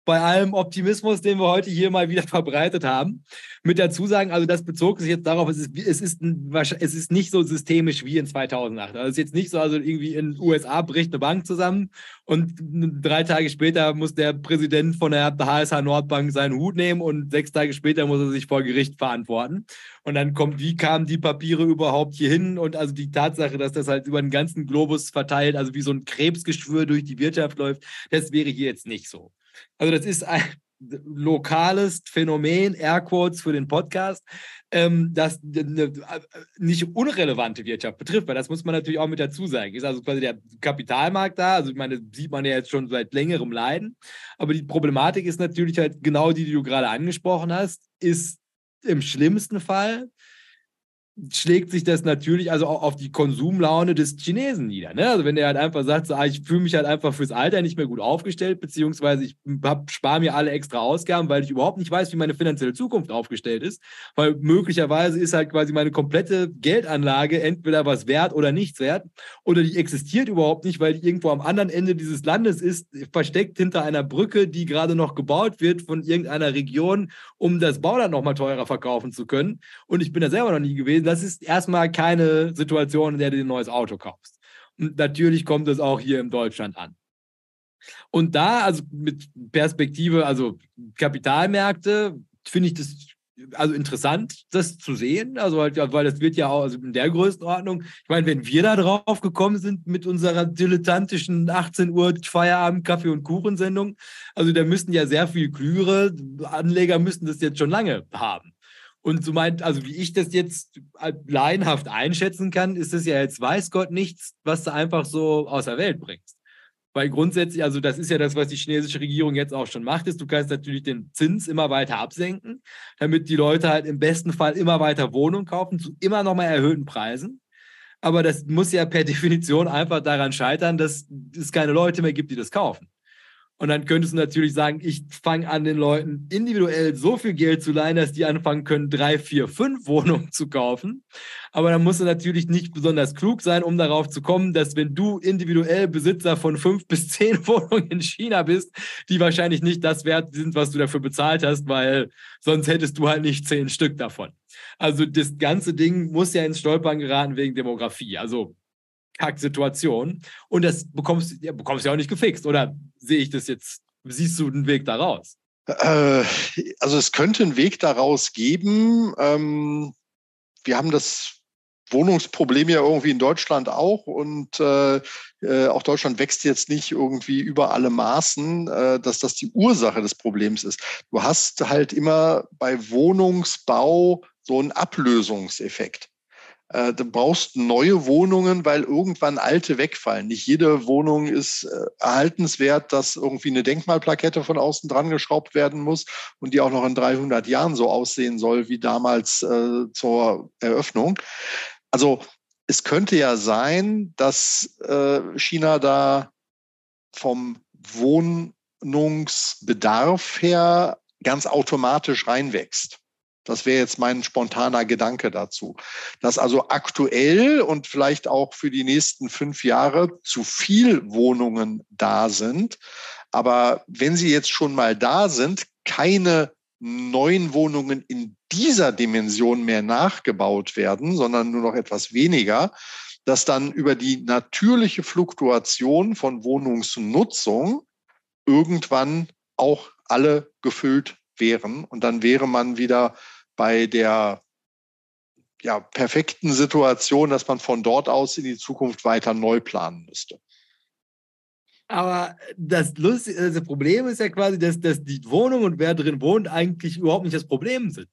bei allem Optimismus, den wir heute hier mal wieder verbreitet haben. Mit der Zusage, also das bezog sich jetzt darauf, es ist, es ist, ein, es ist nicht so systemisch wie in 2008. Also es ist jetzt nicht so, also irgendwie in den USA bricht eine Bank zusammen und drei Tage später muss der Präsident von der HSH Nordbank seinen Hut nehmen und sechs Tage später muss er sich vor Gericht verantworten. Und dann kommt, wie kamen die Papiere überhaupt hier hin? Und also die Tatsache, dass das halt über den ganzen Globus verteilt, also wie so ein Krebsgeschwür durch die Wirtschaft läuft, das wäre hier jetzt nicht so. Also das ist ein lokales Phänomen, Airquotes für den Podcast, ähm, das eine nicht unrelevante Wirtschaft betrifft, weil das muss man natürlich auch mit dazu sagen. Ist also quasi der Kapitalmarkt da, also ich meine, sieht man ja jetzt schon seit längerem Leiden, aber die Problematik ist natürlich halt genau die, die du gerade angesprochen hast, ist im schlimmsten Fall schlägt sich das natürlich also auch auf die Konsumlaune des Chinesen nieder. Ne? Also wenn der halt einfach sagt, so, ah, ich fühle mich halt einfach fürs Alter nicht mehr gut aufgestellt, beziehungsweise ich spare mir alle extra Ausgaben, weil ich überhaupt nicht weiß, wie meine finanzielle Zukunft aufgestellt ist, weil möglicherweise ist halt quasi meine komplette Geldanlage entweder was wert oder nichts wert oder die existiert überhaupt nicht, weil die irgendwo am anderen Ende dieses Landes ist, versteckt hinter einer Brücke, die gerade noch gebaut wird von irgendeiner Region, um das Bauland nochmal teurer verkaufen zu können. Und ich bin da selber noch nie gewesen das ist erstmal keine Situation, in der du ein neues Auto kaufst. Und natürlich kommt es auch hier in Deutschland an. Und da, also mit Perspektive, also Kapitalmärkte, finde ich das also interessant, das zu sehen. Also, halt, weil das wird ja auch also in der Größenordnung. Ich meine, wenn wir da drauf gekommen sind mit unserer dilettantischen 18 Uhr Feierabend Kaffee und Kuchensendung, also da müssten ja sehr viel klügere Anleger müssten das jetzt schon lange haben. Und so meint, also wie ich das jetzt laienhaft einschätzen kann, ist das ja jetzt weiß Gott nichts, was du einfach so aus der Welt bringst. Weil grundsätzlich, also das ist ja das, was die chinesische Regierung jetzt auch schon macht, ist, du kannst natürlich den Zins immer weiter absenken, damit die Leute halt im besten Fall immer weiter Wohnungen kaufen zu immer noch mal erhöhten Preisen. Aber das muss ja per [LAUGHS] Definition einfach daran scheitern, dass es keine Leute mehr gibt, die das kaufen. Und dann könntest du natürlich sagen, ich fange an, den Leuten individuell so viel Geld zu leihen, dass die anfangen können, drei, vier, fünf [LAUGHS] Wohnungen zu kaufen. Aber dann musst du natürlich nicht besonders klug sein, um darauf zu kommen, dass wenn du individuell Besitzer von fünf [LAUGHS] bis zehn Wohnungen in China bist, die wahrscheinlich nicht das wert sind, was du dafür bezahlt hast, weil sonst hättest du halt nicht zehn Stück davon. Also das ganze Ding muss ja ins Stolpern geraten wegen Demografie. Also Kacksituation. Und das bekommst, ja, bekommst du ja auch nicht gefixt. Oder sehe ich das jetzt? Siehst du einen Weg daraus? Äh, also es könnte einen Weg daraus geben. Ähm, wir haben das Wohnungsproblem ja irgendwie in Deutschland auch und äh, äh, auch Deutschland wächst jetzt nicht irgendwie über alle Maßen, dass das die Ursache des Problems ist. Du hast halt immer bei Wohnungsbau so einen Ablösungseffekt. Äh, du brauchst neue Wohnungen, weil irgendwann alte wegfallen. Nicht jede Wohnung ist äh, erhaltenswert, dass irgendwie eine Denkmalplakette von außen dran geschraubt werden muss und die auch noch in 300 Jahren so aussehen soll wie damals äh, zur Eröffnung. Also es könnte ja sein, dass äh, China da vom Wohnungsbedarf her ganz automatisch reinwächst. Das wäre jetzt mein spontaner Gedanke dazu. Dass also aktuell und vielleicht auch für die nächsten fünf Jahre zu viel Wohnungen da sind. Aber wenn sie jetzt schon mal da sind, keine neuen Wohnungen in dieser Dimension mehr nachgebaut werden, sondern nur noch etwas weniger, dass dann über die natürliche Fluktuation von Wohnungsnutzung irgendwann auch alle gefüllt wären. Und dann wäre man wieder bei der ja, perfekten Situation, dass man von dort aus in die Zukunft weiter neu planen müsste. Aber das, Lustige, das Problem ist ja quasi, dass, dass die Wohnung und wer drin wohnt eigentlich überhaupt nicht das Problem sind.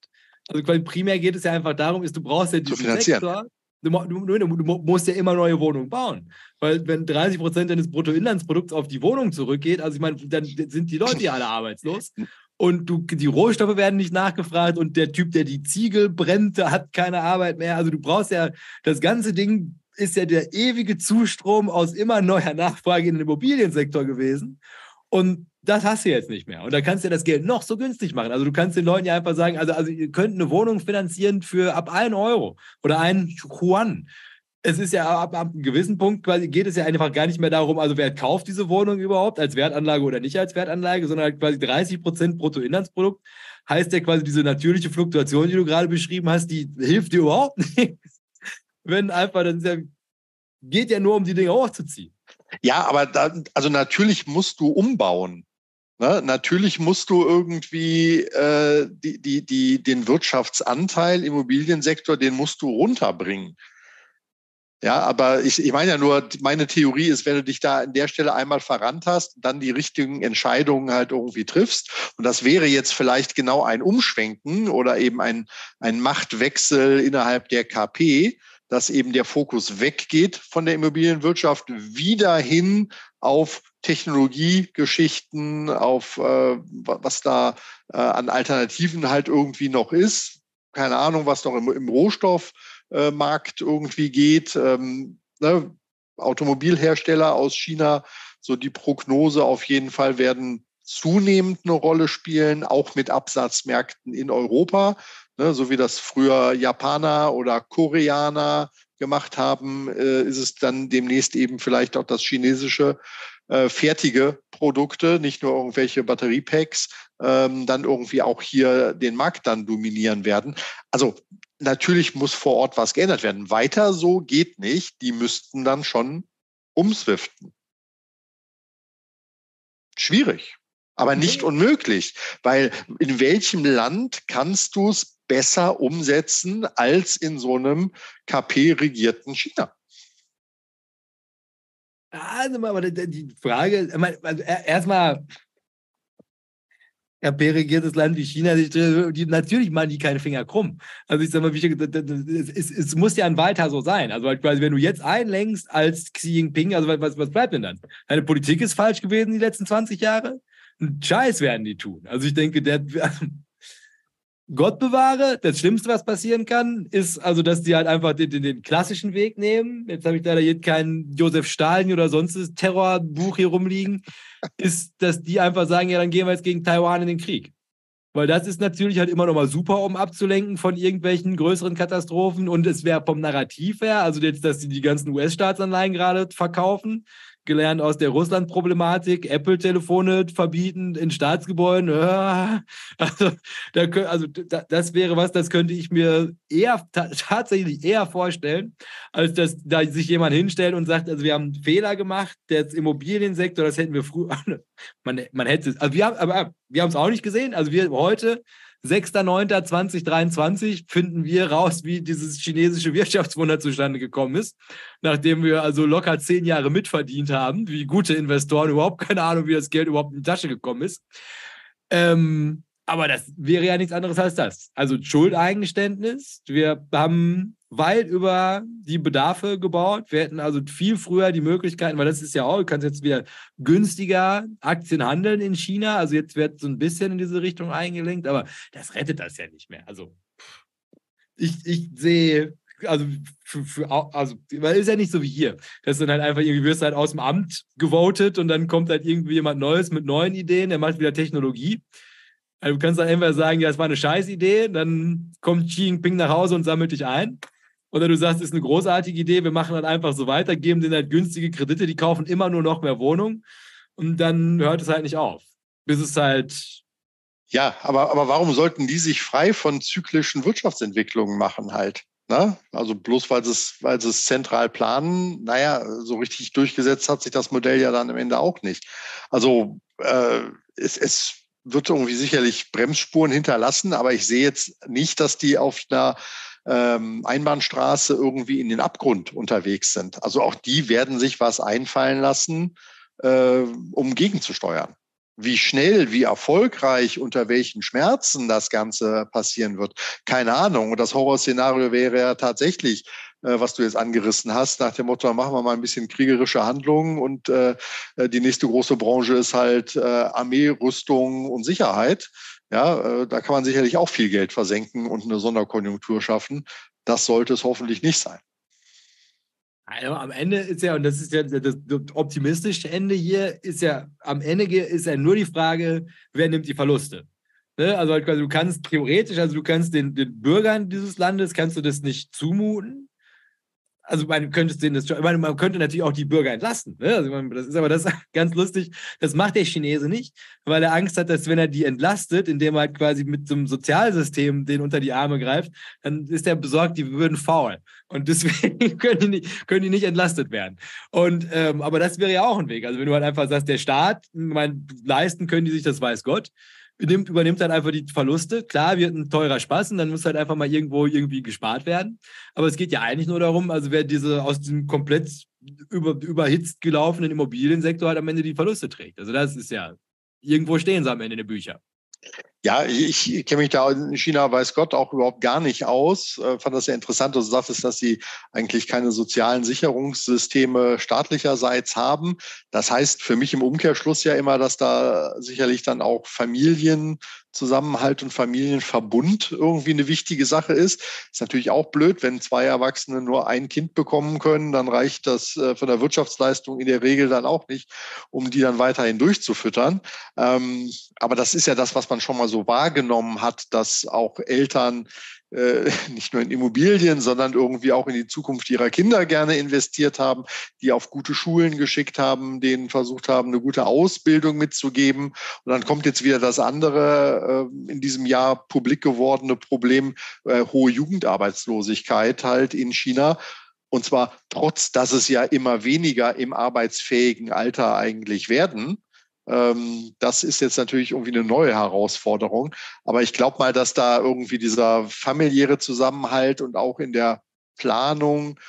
Also quasi primär geht es ja einfach darum, ist, du brauchst ja diesen Sektor. Du, du, du, du, musst ja immer neue Wohnungen bauen. Weil wenn 30 Prozent deines Bruttoinlandsprodukts auf die Wohnung zurückgeht, also ich meine, dann sind die Leute ja alle arbeitslos. [LAUGHS] und du, die Rohstoffe werden nicht nachgefragt und der Typ, der die Ziegel brennt, hat keine Arbeit mehr. Also du brauchst ja, das ganze Ding ist ja der ewige Zustrom aus immer neuer Nachfrage in den Immobiliensektor gewesen. Und das hast du jetzt nicht mehr. Und da kannst du das Geld noch so günstig machen. Also du kannst den Leuten ja einfach sagen, also, also ihr könnt eine Wohnung finanzieren für ab 1 Euro oder ein Yuan. Es ist ja ab, ab, einem gewissen Punkt quasi geht es ja einfach gar nicht mehr darum, also wer kauft diese Wohnung überhaupt als Wertanlage oder nicht als Wertanlage, sondern halt quasi 30 Prozent Bruttoinlandsprodukt heißt ja quasi diese natürliche Fluktuation, die du gerade beschrieben hast, die hilft dir überhaupt [LAUGHS] nichts. Wenn einfach, das ja, geht ja nur um die Dinge hochzuziehen. Ja, aber da, also natürlich musst du umbauen. Ne? Natürlich musst du irgendwie äh, die, die, die, den Wirtschaftsanteil Immobiliensektor, den musst du runterbringen. Ja, aber ich, ich meine ja nur, meine Theorie ist, wenn du dich da an der Stelle einmal verrannt hast, dann die richtigen Entscheidungen halt irgendwie triffst. Und das wäre jetzt vielleicht genau ein Umschwenken oder eben ein, ein Machtwechsel innerhalb der KP, dass eben der Fokus weggeht von der Immobilienwirtschaft wieder hin auf Technologiegeschichten, auf äh, was da äh, an Alternativen halt irgendwie noch ist. Keine Ahnung, was noch im, im Rohstoffmarkt äh, irgendwie geht. Ähm, ne? Automobilhersteller aus China, so die Prognose auf jeden Fall werden zunehmend eine Rolle spielen, auch mit Absatzmärkten in Europa ne, so wie das früher Japaner oder Koreaner gemacht haben, äh, ist es dann demnächst eben vielleicht auch das chinesische äh, fertige Produkte, nicht nur irgendwelche Batteriepacks, ähm, dann irgendwie auch hier den Markt dann dominieren werden. Also natürlich muss vor Ort was geändert werden. Weiter so geht nicht. Die müssten dann schon umswiften. Schwierig, aber nicht unmöglich, weil in welchem Land kannst du es besser umsetzen als in so einem KP-regierten China. Also, aber die Frage, also erstmal, KP-regiertes Land wie China, die, natürlich machen die keine Finger krumm. Also ich sage mal, es, es, muss ja ein weiter so sein. Also quasi, wenn du jetzt einlenkst als Xi Jinping, also was, was bleibt denn dann? Deine Politik ist falsch gewesen die letzten 20 Jahre? Scheiß werden die tun. Also ich denke, der, [LAUGHS] also Gott bewahre, das Schlimmste, was passieren kann, ist also, dass die halt einfach den, den, den klassischen Weg nehmen. Jetzt habe ich leider jetzt kein Josef Stalin oder sonstiges Terrorbuch hier rumliegen. Ist, dass die einfach sagen, ja, dann gehen wir jetzt gegen Taiwan in den Krieg. Weil das ist natürlich halt immer noch mal super, um abzulenken von irgendwelchen größeren Katastrophen. Und es wäre vom Narrativ her, also jetzt, dass sie die ganzen US-Staatsanleihen gerade verkaufen, gelernt aus der Russland-Problematik, Apple-Telefone verbieten in Staatsgebäuden. Also, da, also das wäre was, das könnte ich mir eher tatsächlich eher vorstellen, als dass da sich jemand hinstellt und sagt, also wir haben einen Fehler gemacht, der Immobiliensektor, das hätten wir früher, [LAUGHS] man, man hätte, also wir haben, aber wir haben es auch nicht gesehen, also wir heute 6.9.2023 finden wir raus, wie dieses chinesische Wirtschaftswunder zustande gekommen ist, nachdem wir also locker zehn Jahre mitverdient haben, wie gute Investoren überhaupt keine Ahnung, wie das Geld überhaupt in die Tasche gekommen ist. Ähm, aber das wäre ja nichts anderes als das. Also Schuldeingeständnis. Wir haben weit über die Bedarfe gebaut. Wir hätten also viel früher die Möglichkeiten, weil das ist ja auch, du kannst jetzt wieder günstiger Aktien handeln in China. Also jetzt wird so ein bisschen in diese Richtung eingelenkt, aber das rettet das ja nicht mehr. Also ich, ich sehe, also, für, für, also, ist ja nicht so wie hier. Das sind halt einfach irgendwie, wirst halt aus dem Amt gewotet und dann kommt halt irgendwie jemand Neues mit neuen Ideen, der macht wieder Technologie. Also du kannst dann entweder sagen, ja, es war eine Scheißidee, dann kommt Xi Jinping nach Hause und sammelt dich ein. Oder du sagst, ist eine großartige Idee, wir machen dann einfach so weiter, geben denen halt günstige Kredite, die kaufen immer nur noch mehr Wohnungen und dann hört es halt nicht auf. Bis es halt. Ja, aber, aber warum sollten die sich frei von zyklischen Wirtschaftsentwicklungen machen halt? Ne? Also bloß weil sie es, weil es zentral planen, naja, so richtig durchgesetzt hat sich das Modell ja dann am Ende auch nicht. Also äh, es, es wird irgendwie sicherlich Bremsspuren hinterlassen, aber ich sehe jetzt nicht, dass die auf einer ähm, Einbahnstraße irgendwie in den Abgrund unterwegs sind. Also auch die werden sich was einfallen lassen, äh, um gegenzusteuern. Wie schnell, wie erfolgreich, unter welchen Schmerzen das Ganze passieren wird, keine Ahnung. Und das Horrorszenario wäre ja tatsächlich, äh, was du jetzt angerissen hast, nach dem Motto, machen wir mal ein bisschen kriegerische Handlungen und äh, die nächste große Branche ist halt äh, Armee, Rüstung und Sicherheit. Ja, äh, da kann man sicherlich auch viel Geld versenken und eine Sonderkonjunktur schaffen. Das sollte es hoffentlich nicht sein. Also am Ende ist ja, und das ist ja das optimistische Ende hier, ist ja, am Ende ist ja nur die Frage, wer nimmt die Verluste. Ne? Also du kannst theoretisch, also du kannst den, den Bürgern dieses Landes, kannst du das nicht zumuten, also man könnte denen das, meine, man könnte natürlich auch die Bürger entlasten. Ne? Also man, das ist aber das [LAUGHS] ganz lustig. Das macht der Chinese nicht, weil er Angst hat, dass wenn er die entlastet, indem er halt quasi mit so einem Sozialsystem den unter die Arme greift, dann ist er besorgt, die würden faul. Und deswegen [LAUGHS] können die nicht, können die nicht entlastet werden. Und ähm, aber das wäre ja auch ein Weg. Also wenn du halt einfach sagst, der Staat, mein, leisten können die sich, das weiß Gott übernimmt, übernimmt dann einfach die Verluste. Klar, wird ein teurer Spaß und dann muss halt einfach mal irgendwo irgendwie gespart werden. Aber es geht ja eigentlich nur darum, also wer diese aus diesem komplett über, überhitzt gelaufenen Immobiliensektor halt am Ende die Verluste trägt. Also das ist ja, irgendwo stehen sie am Ende in den Büchern. Ja, ich, kenne mich da in China, weiß Gott, auch überhaupt gar nicht aus. Äh, fand das sehr interessant, dass du sagtest, dass sie eigentlich keine sozialen Sicherungssysteme staatlicherseits haben. Das heißt für mich im Umkehrschluss ja immer, dass da sicherlich dann auch Familien Zusammenhalt und Familienverbund irgendwie eine wichtige Sache ist. Ist natürlich auch blöd, wenn zwei Erwachsene nur ein Kind bekommen können, dann reicht das äh, von der Wirtschaftsleistung in der Regel dann auch nicht, um die dann weiterhin durchzufüttern. Ähm, aber das ist ja das, was man schon mal so wahrgenommen hat, dass auch Eltern äh, [LAUGHS] nicht nur in Immobilien, sondern irgendwie auch in die Zukunft ihrer Kinder gerne investiert haben, die auf gute Schulen geschickt haben, denen versucht haben, eine gute Ausbildung mitzugeben. Und dann kommt jetzt wieder das andere äh, in diesem Jahr publik gewordene Problem, äh, hohe Jugendarbeitslosigkeit halt in China. Und zwar trotz, dass es ja immer weniger im arbeitsfähigen Alter eigentlich werden. Ähm, das ist jetzt natürlich irgendwie eine neue Herausforderung. Aber ich glaube mal, dass da irgendwie dieser familiäre Zusammenhalt und auch in der Planung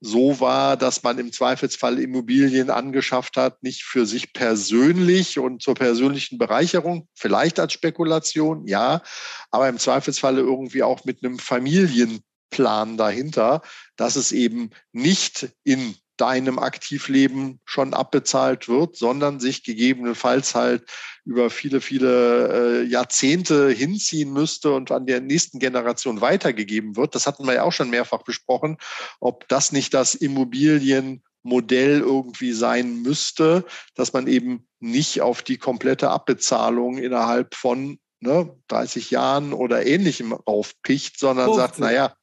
so war, dass man im Zweifelsfall Immobilien angeschafft hat, nicht für sich persönlich und zur persönlichen Bereicherung, vielleicht als Spekulation, ja, aber im Zweifelsfalle irgendwie auch mit einem Familienplan dahinter, dass es eben nicht in deinem Aktivleben schon abbezahlt wird, sondern sich gegebenenfalls halt über viele, viele äh, Jahrzehnte hinziehen müsste und an der nächsten Generation weitergegeben wird. Das hatten wir ja auch schon mehrfach besprochen, ob das nicht das Immobilienmodell irgendwie sein müsste, dass man eben nicht auf die komplette Abbezahlung innerhalb von ne, 30 Jahren oder ähnlichem aufpicht, sondern 50. sagt, naja,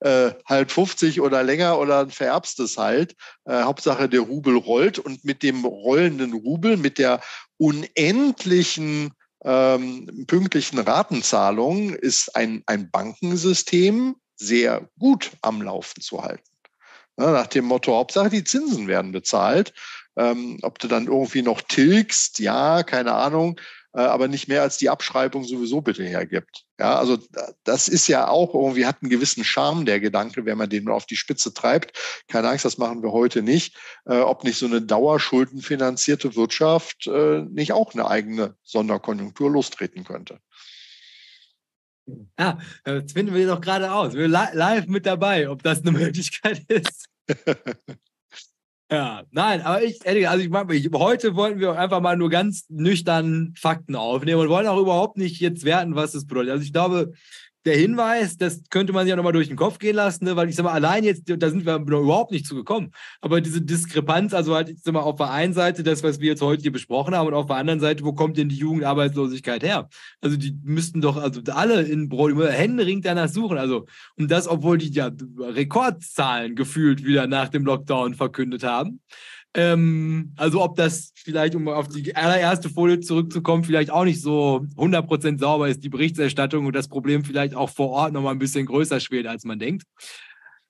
äh, halt 50 oder länger oder vererbst es halt. Äh, Hauptsache der Rubel rollt und mit dem rollenden Rubel, mit der unendlichen ähm, pünktlichen Ratenzahlung ist ein, ein Bankensystem sehr gut am Laufen zu halten. Ja, nach dem Motto, Hauptsache die Zinsen werden bezahlt. Ähm, ob du dann irgendwie noch tilgst, ja, keine Ahnung. Äh, aber nicht mehr als die Abschreibung sowieso bitte hergibt. Ja, also das ist ja auch irgendwie, hat einen gewissen Charme, der Gedanke, wenn man den auf die Spitze treibt. Keine Angst, das machen wir heute nicht. Äh, ob nicht so eine dauerschuldenfinanzierte Wirtschaft äh, nicht auch eine eigene Sonderkonjunktur lostreten könnte. Ja, das finden wir doch gerade aus. Wir live mit dabei, ob das eine Möglichkeit [LAUGHS] ist. [LAUGHS] Ja, nein, aber ich, also ich mich, heute wollten wir einfach mal nur ganz nüchtern Fakten aufnehmen und wollen auch überhaupt nicht jetzt werten, was das bedeutet. Also ich glaube, der Hinweis, das könnte man sich ja nochmal durch den Kopf gehen lassen, ne? weil ich sag mal, allein jetzt, da sind wir überhaupt nicht zugekommen. Aber diese Diskrepanz, also halt, ich sag mal, auf der einen Seite das, was wir jetzt heute hier besprochen haben, und auf der anderen Seite, wo kommt denn die Jugendarbeitslosigkeit her? Also die müssten doch, also alle in Brot, händeringend danach suchen. Also, und das, obwohl die ja Rekordzahlen gefühlt wieder nach dem Lockdown verkündet haben. Ähm, also ob das vielleicht, um auf die allererste Folie zurückzukommen, vielleicht auch nicht so 100% sauber ist, die Berichterstattung und das Problem vielleicht auch vor Ort nochmal ein bisschen größer spielt, als man denkt.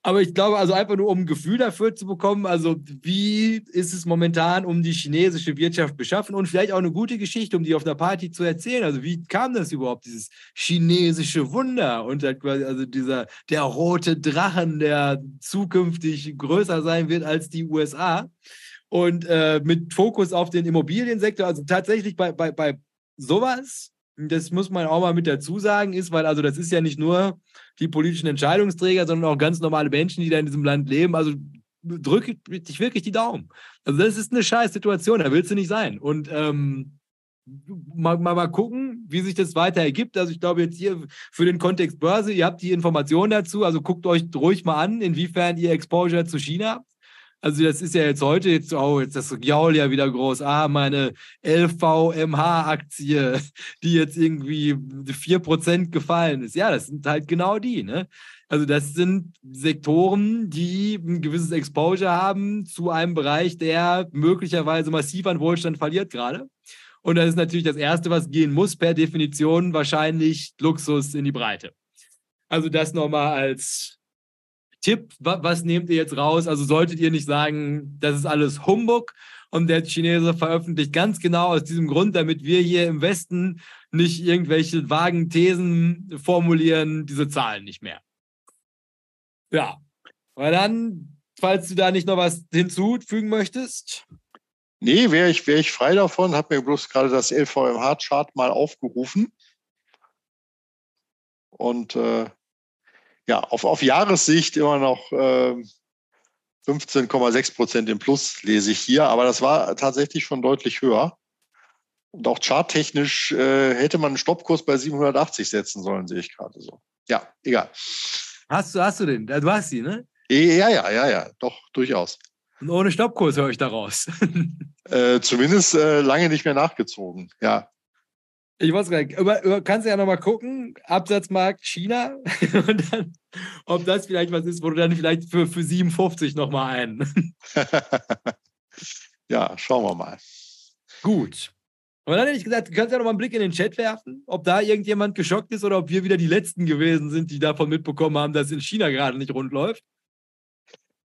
Aber ich glaube, also einfach nur um ein Gefühl dafür zu bekommen, also wie ist es momentan um die chinesische Wirtschaft beschaffen und vielleicht auch eine gute Geschichte, um die auf der Party zu erzählen. Also wie kam das überhaupt, dieses chinesische Wunder und also dieser, der rote Drachen, der zukünftig größer sein wird als die USA und äh, mit Fokus auf den Immobiliensektor. Also tatsächlich bei, bei, bei sowas, das muss man auch mal mit dazu sagen, ist, weil also das ist ja nicht nur die politischen Entscheidungsträger, sondern auch ganz normale Menschen, die da in diesem Land leben. Also drücke dich wirklich die Daumen. Also das ist eine scheiß Situation, da willst du nicht sein. Und ähm, mal, mal, mal gucken, wie sich das weiter ergibt. Also ich glaube jetzt hier für den Kontext Börse, ihr habt die Informationen dazu, also guckt euch ruhig mal an, inwiefern ihr Exposure zu China habt. Also das ist ja jetzt heute, jetzt, oh, jetzt das Gaul ja wieder groß. Ah, meine LVMH-Aktie, [LAUGHS] die jetzt irgendwie 4% gefallen ist. Ja, das sind halt genau die, ne? Also das sind Sektoren, die ein gewisses Exposure haben zu einem Bereich, der möglicherweise massiv an Wohlstand verliert gerade. Und das ist natürlich das Erste, was gehen muss, per Definition wahrscheinlich Luxus in die Breite. Also das nochmal als Tipp, was nehmt ihr jetzt raus? Also solltet ihr nicht sagen, das ist alles Humbug und der Chinese veröffentlicht ganz genau aus diesem Grund, damit wir hier im Westen nicht irgendwelche vagen Thesen formulieren, diese Zahlen nicht mehr. Ja, weil dann, falls du da nicht noch was hinzufügen möchtest. Nee, wäre ich, wär ich frei davon, habe mir bloß gerade das LVMH-Chart mal aufgerufen. Und äh, ja, auf, auf Jahressicht immer noch äh, 15,6 Prozent im Plus lese ich hier, aber das war tatsächlich schon deutlich höher. Und auch charttechnisch äh, hätte man einen Stoppkurs bei 780 setzen sollen, sehe ich gerade so. Ja, egal. Hast du, hast du den? Du hast sie, ne? Ja, ja, ja, ja, doch, durchaus. Und ohne Stoppkurs höre ich daraus. [LAUGHS] äh, zumindest äh, lange nicht mehr nachgezogen, ja. Ich weiß gar nicht, über, über, kannst du ja nochmal gucken, Absatzmarkt China [LAUGHS] und dann, ob das vielleicht was ist, wo du dann vielleicht für, für 57 nochmal einen. ja, schauen wir mal. Gut. Und dann hätte ich gesagt, du kannst ja noch mal einen Blick in den Chat werfen, ob da irgendjemand geschockt ist oder ob wir wieder die Letzten gewesen sind, die davon mitbekommen haben, dass in China gerade nicht rund läuft.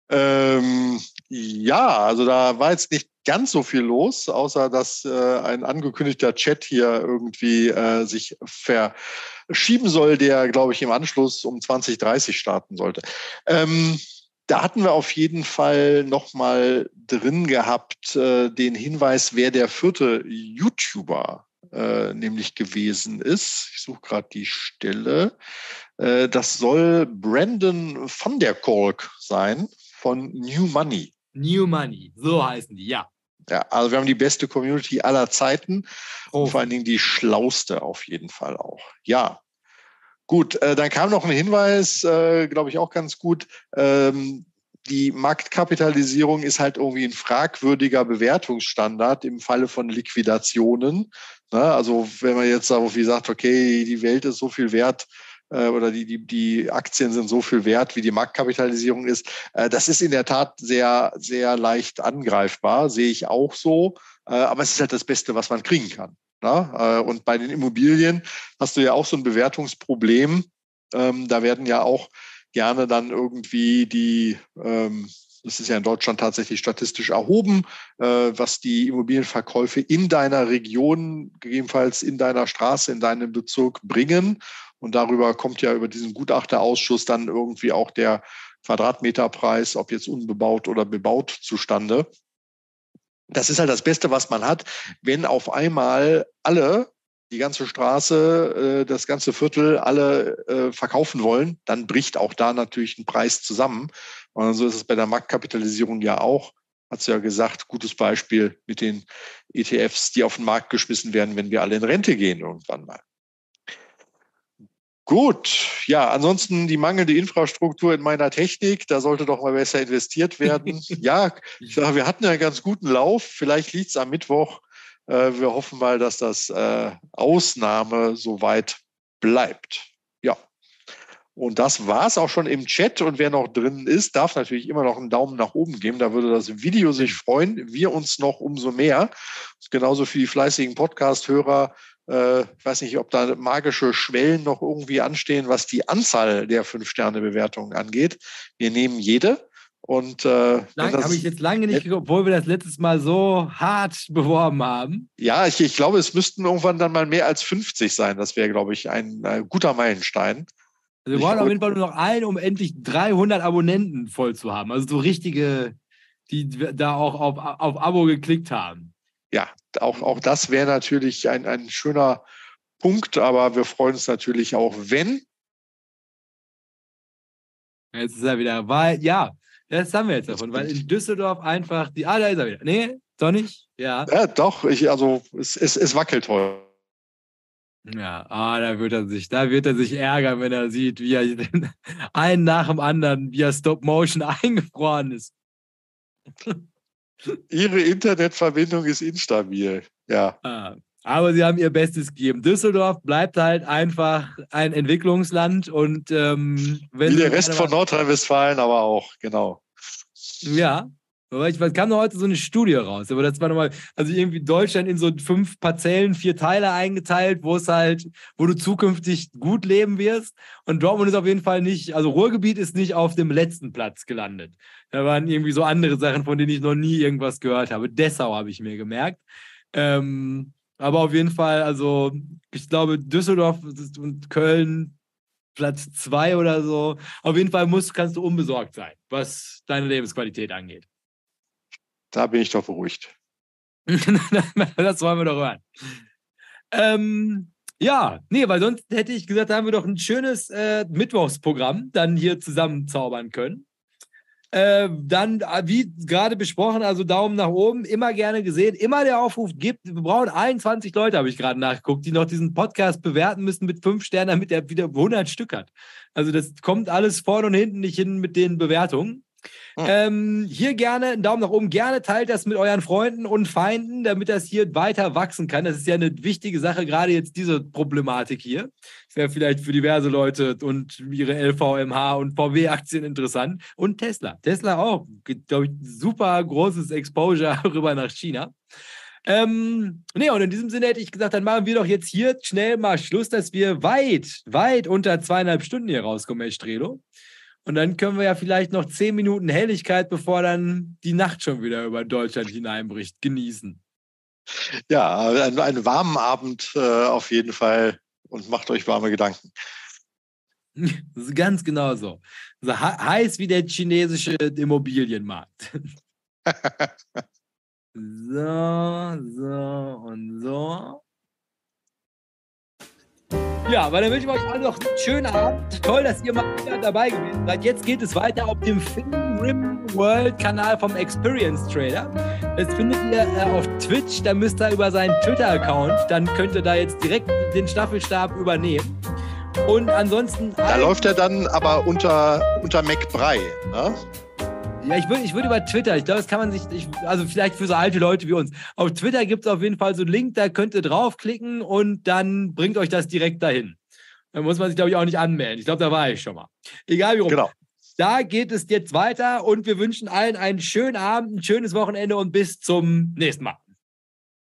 Ähm, ja, also da war jetzt nicht ganz so viel los, außer dass äh, ein angekündigter Chat hier irgendwie äh, sich verschieben soll, der, glaube ich, im Anschluss um 2030 starten sollte. Ähm, da hatten wir auf jeden Fall nochmal drin gehabt äh, den Hinweis, wer der vierte YouTuber äh, nämlich gewesen ist. Ich suche gerade die Stelle. Äh, das soll Brandon van der Kolk sein von New Money. New Money, so heißen die, ja. Ja, also wir haben die beste Community aller Zeiten oh. und vor allen Dingen die schlauste auf jeden Fall auch. Ja. Gut, äh, dann kam noch ein Hinweis, äh, glaube ich auch ganz gut. Ähm, die Marktkapitalisierung ist halt irgendwie ein fragwürdiger Bewertungsstandard im Falle von Liquidationen. Ne? Also wenn man jetzt irgendwie sagt, okay, die Welt ist so viel wert, äh, oder die, die, die Aktien sind so viel wert, wie die Marktkapitalisierung ist. Äh, das ist in der Tat sehr, sehr leicht angreifbar, sehe ich auch so. Äh, aber es ist halt das Beste, was man kriegen kann. Ne? Und bei den Immobilien hast du ja auch so ein Bewertungsproblem. Ähm, da werden ja auch gerne dann irgendwie die ähm, das ist ja in Deutschland tatsächlich statistisch erhoben, was die Immobilienverkäufe in deiner Region, gegebenenfalls in deiner Straße, in deinem Bezirk bringen. Und darüber kommt ja über diesen Gutachterausschuss dann irgendwie auch der Quadratmeterpreis, ob jetzt unbebaut oder bebaut, zustande. Das ist halt das Beste, was man hat, wenn auf einmal alle, die ganze Straße, äh, das ganze Viertel, alle äh, verkaufen wollen, dann bricht auch da natürlich ein Preis zusammen. Und so ist es bei der Marktkapitalisierung ja auch. Hat sie ja gesagt, gutes Beispiel mit den ETFs, die auf den Markt geschmissen werden, wenn wir alle in Rente gehen irgendwann mal. Gut, ja, ansonsten die mangelnde Infrastruktur in meiner Technik, da sollte doch mal besser investiert werden. [LAUGHS] ja, wir hatten ja einen ganz guten Lauf, vielleicht liegt es am Mittwoch. Äh, wir hoffen mal, dass das äh, Ausnahme soweit bleibt. Ja. Und das war es auch schon im Chat. Und wer noch drin ist, darf natürlich immer noch einen Daumen nach oben geben. Da würde das Video sich freuen. Wir uns noch umso mehr. Genauso für die fleißigen Podcast-Hörer äh, ich weiß nicht, ob da magische Schwellen noch irgendwie anstehen, was die Anzahl der Fünf-Sterne-Bewertungen angeht. Wir nehmen jede. Und äh, habe ich jetzt lange nicht, obwohl wir das letztes Mal so hart beworben haben. Ja, ich, ich glaube, es müssten irgendwann dann mal mehr als 50 sein. Das wäre, glaube ich, ein, ein guter Meilenstein. Also wir brauchen auf jeden Fall nur noch einen, um endlich 300 Abonnenten voll zu haben. Also so richtige, die da auch auf, auf Abo geklickt haben ja, auch, auch das wäre natürlich ein, ein schöner Punkt, aber wir freuen uns natürlich auch, wenn. Jetzt ist er wieder, weil, ja, das haben wir jetzt davon, weil in Düsseldorf einfach die, ah, da ist er wieder. Nee, Doch nicht? Ja. Ja, doch. Ich, also es, es, es wackelt heute. Ja, ah, da wird er sich, da wird er sich ärgern, wenn er sieht, wie er [LAUGHS] einen nach dem anderen, wie er Stop Motion [LAUGHS] eingefroren ist. Ihre Internetverbindung ist instabil. Ja. Ah, aber sie haben ihr Bestes gegeben. Düsseldorf bleibt halt einfach ein Entwicklungsland und ähm, wenn wie der Rest von Nordrhein-Westfalen aber auch, genau. Ja, ich, kam noch heute so eine Studie raus, aber das war nochmal, also irgendwie Deutschland in so fünf Parzellen, vier Teile eingeteilt, wo es halt, wo du zukünftig gut leben wirst. Und Dortmund ist auf jeden Fall nicht, also Ruhrgebiet ist nicht auf dem letzten Platz gelandet. Da waren irgendwie so andere Sachen, von denen ich noch nie irgendwas gehört habe. Dessau habe ich mir gemerkt. Ähm, aber auf jeden Fall, also ich glaube, Düsseldorf und Köln Platz zwei oder so. Auf jeden Fall musst, kannst du unbesorgt sein, was deine Lebensqualität angeht. Da bin ich doch beruhigt. [LAUGHS] das wollen wir doch hören. Ähm, ja, nee, weil sonst hätte ich gesagt, da haben wir doch ein schönes äh, Mittwochsprogramm dann hier zusammenzaubern können. Äh, dann, wie gerade besprochen, also Daumen nach oben, immer gerne gesehen, immer der Aufruf gibt, wir brauchen 21 Leute, habe ich gerade nachgeguckt, die noch diesen Podcast bewerten müssen mit fünf Sternen, damit er wieder 100 Stück hat. Also das kommt alles vorne und hinten nicht hin mit den Bewertungen. Hm. Ähm, hier gerne einen Daumen nach oben. Gerne teilt das mit euren Freunden und Feinden, damit das hier weiter wachsen kann. Das ist ja eine wichtige Sache, gerade jetzt diese Problematik hier. Das wäre vielleicht für diverse Leute und ihre LVMH und VW-Aktien interessant. Und Tesla. Tesla auch, glaube ich, super großes Exposure [LAUGHS] rüber nach China. Ähm, nee, und in diesem Sinne hätte ich gesagt, dann machen wir doch jetzt hier schnell mal Schluss, dass wir weit, weit unter zweieinhalb Stunden hier rauskommen, Herr Strelo. Und dann können wir ja vielleicht noch zehn Minuten Helligkeit, bevor dann die Nacht schon wieder über Deutschland hineinbricht, genießen. Ja, einen, einen warmen Abend äh, auf jeden Fall und macht euch warme Gedanken. [LAUGHS] Ganz genau so. so heiß wie der chinesische Immobilienmarkt. [LAUGHS] so, so und so. Ja, aber dann wünsche ich euch allen noch einen schönen Abend. Toll, dass ihr mal wieder dabei gewesen seid. Jetzt geht es weiter auf dem Film Rim World Kanal vom Experience Trader. Das findet ihr äh, auf Twitch. Da müsst ihr über seinen Twitter-Account, dann könnt ihr da jetzt direkt den Staffelstab übernehmen. Und ansonsten. Da läuft er dann aber unter, unter McBride, ne? Ja, ich würde ich würd über Twitter, ich glaube, das kann man sich, ich, also vielleicht für so alte Leute wie uns. Auf Twitter gibt es auf jeden Fall so einen Link, da könnt ihr draufklicken und dann bringt euch das direkt dahin. Da muss man sich, glaube ich, auch nicht anmelden. Ich glaube, da war ich schon mal. Egal wie rum. Genau. Da geht es jetzt weiter und wir wünschen allen einen schönen Abend, ein schönes Wochenende und bis zum nächsten Mal.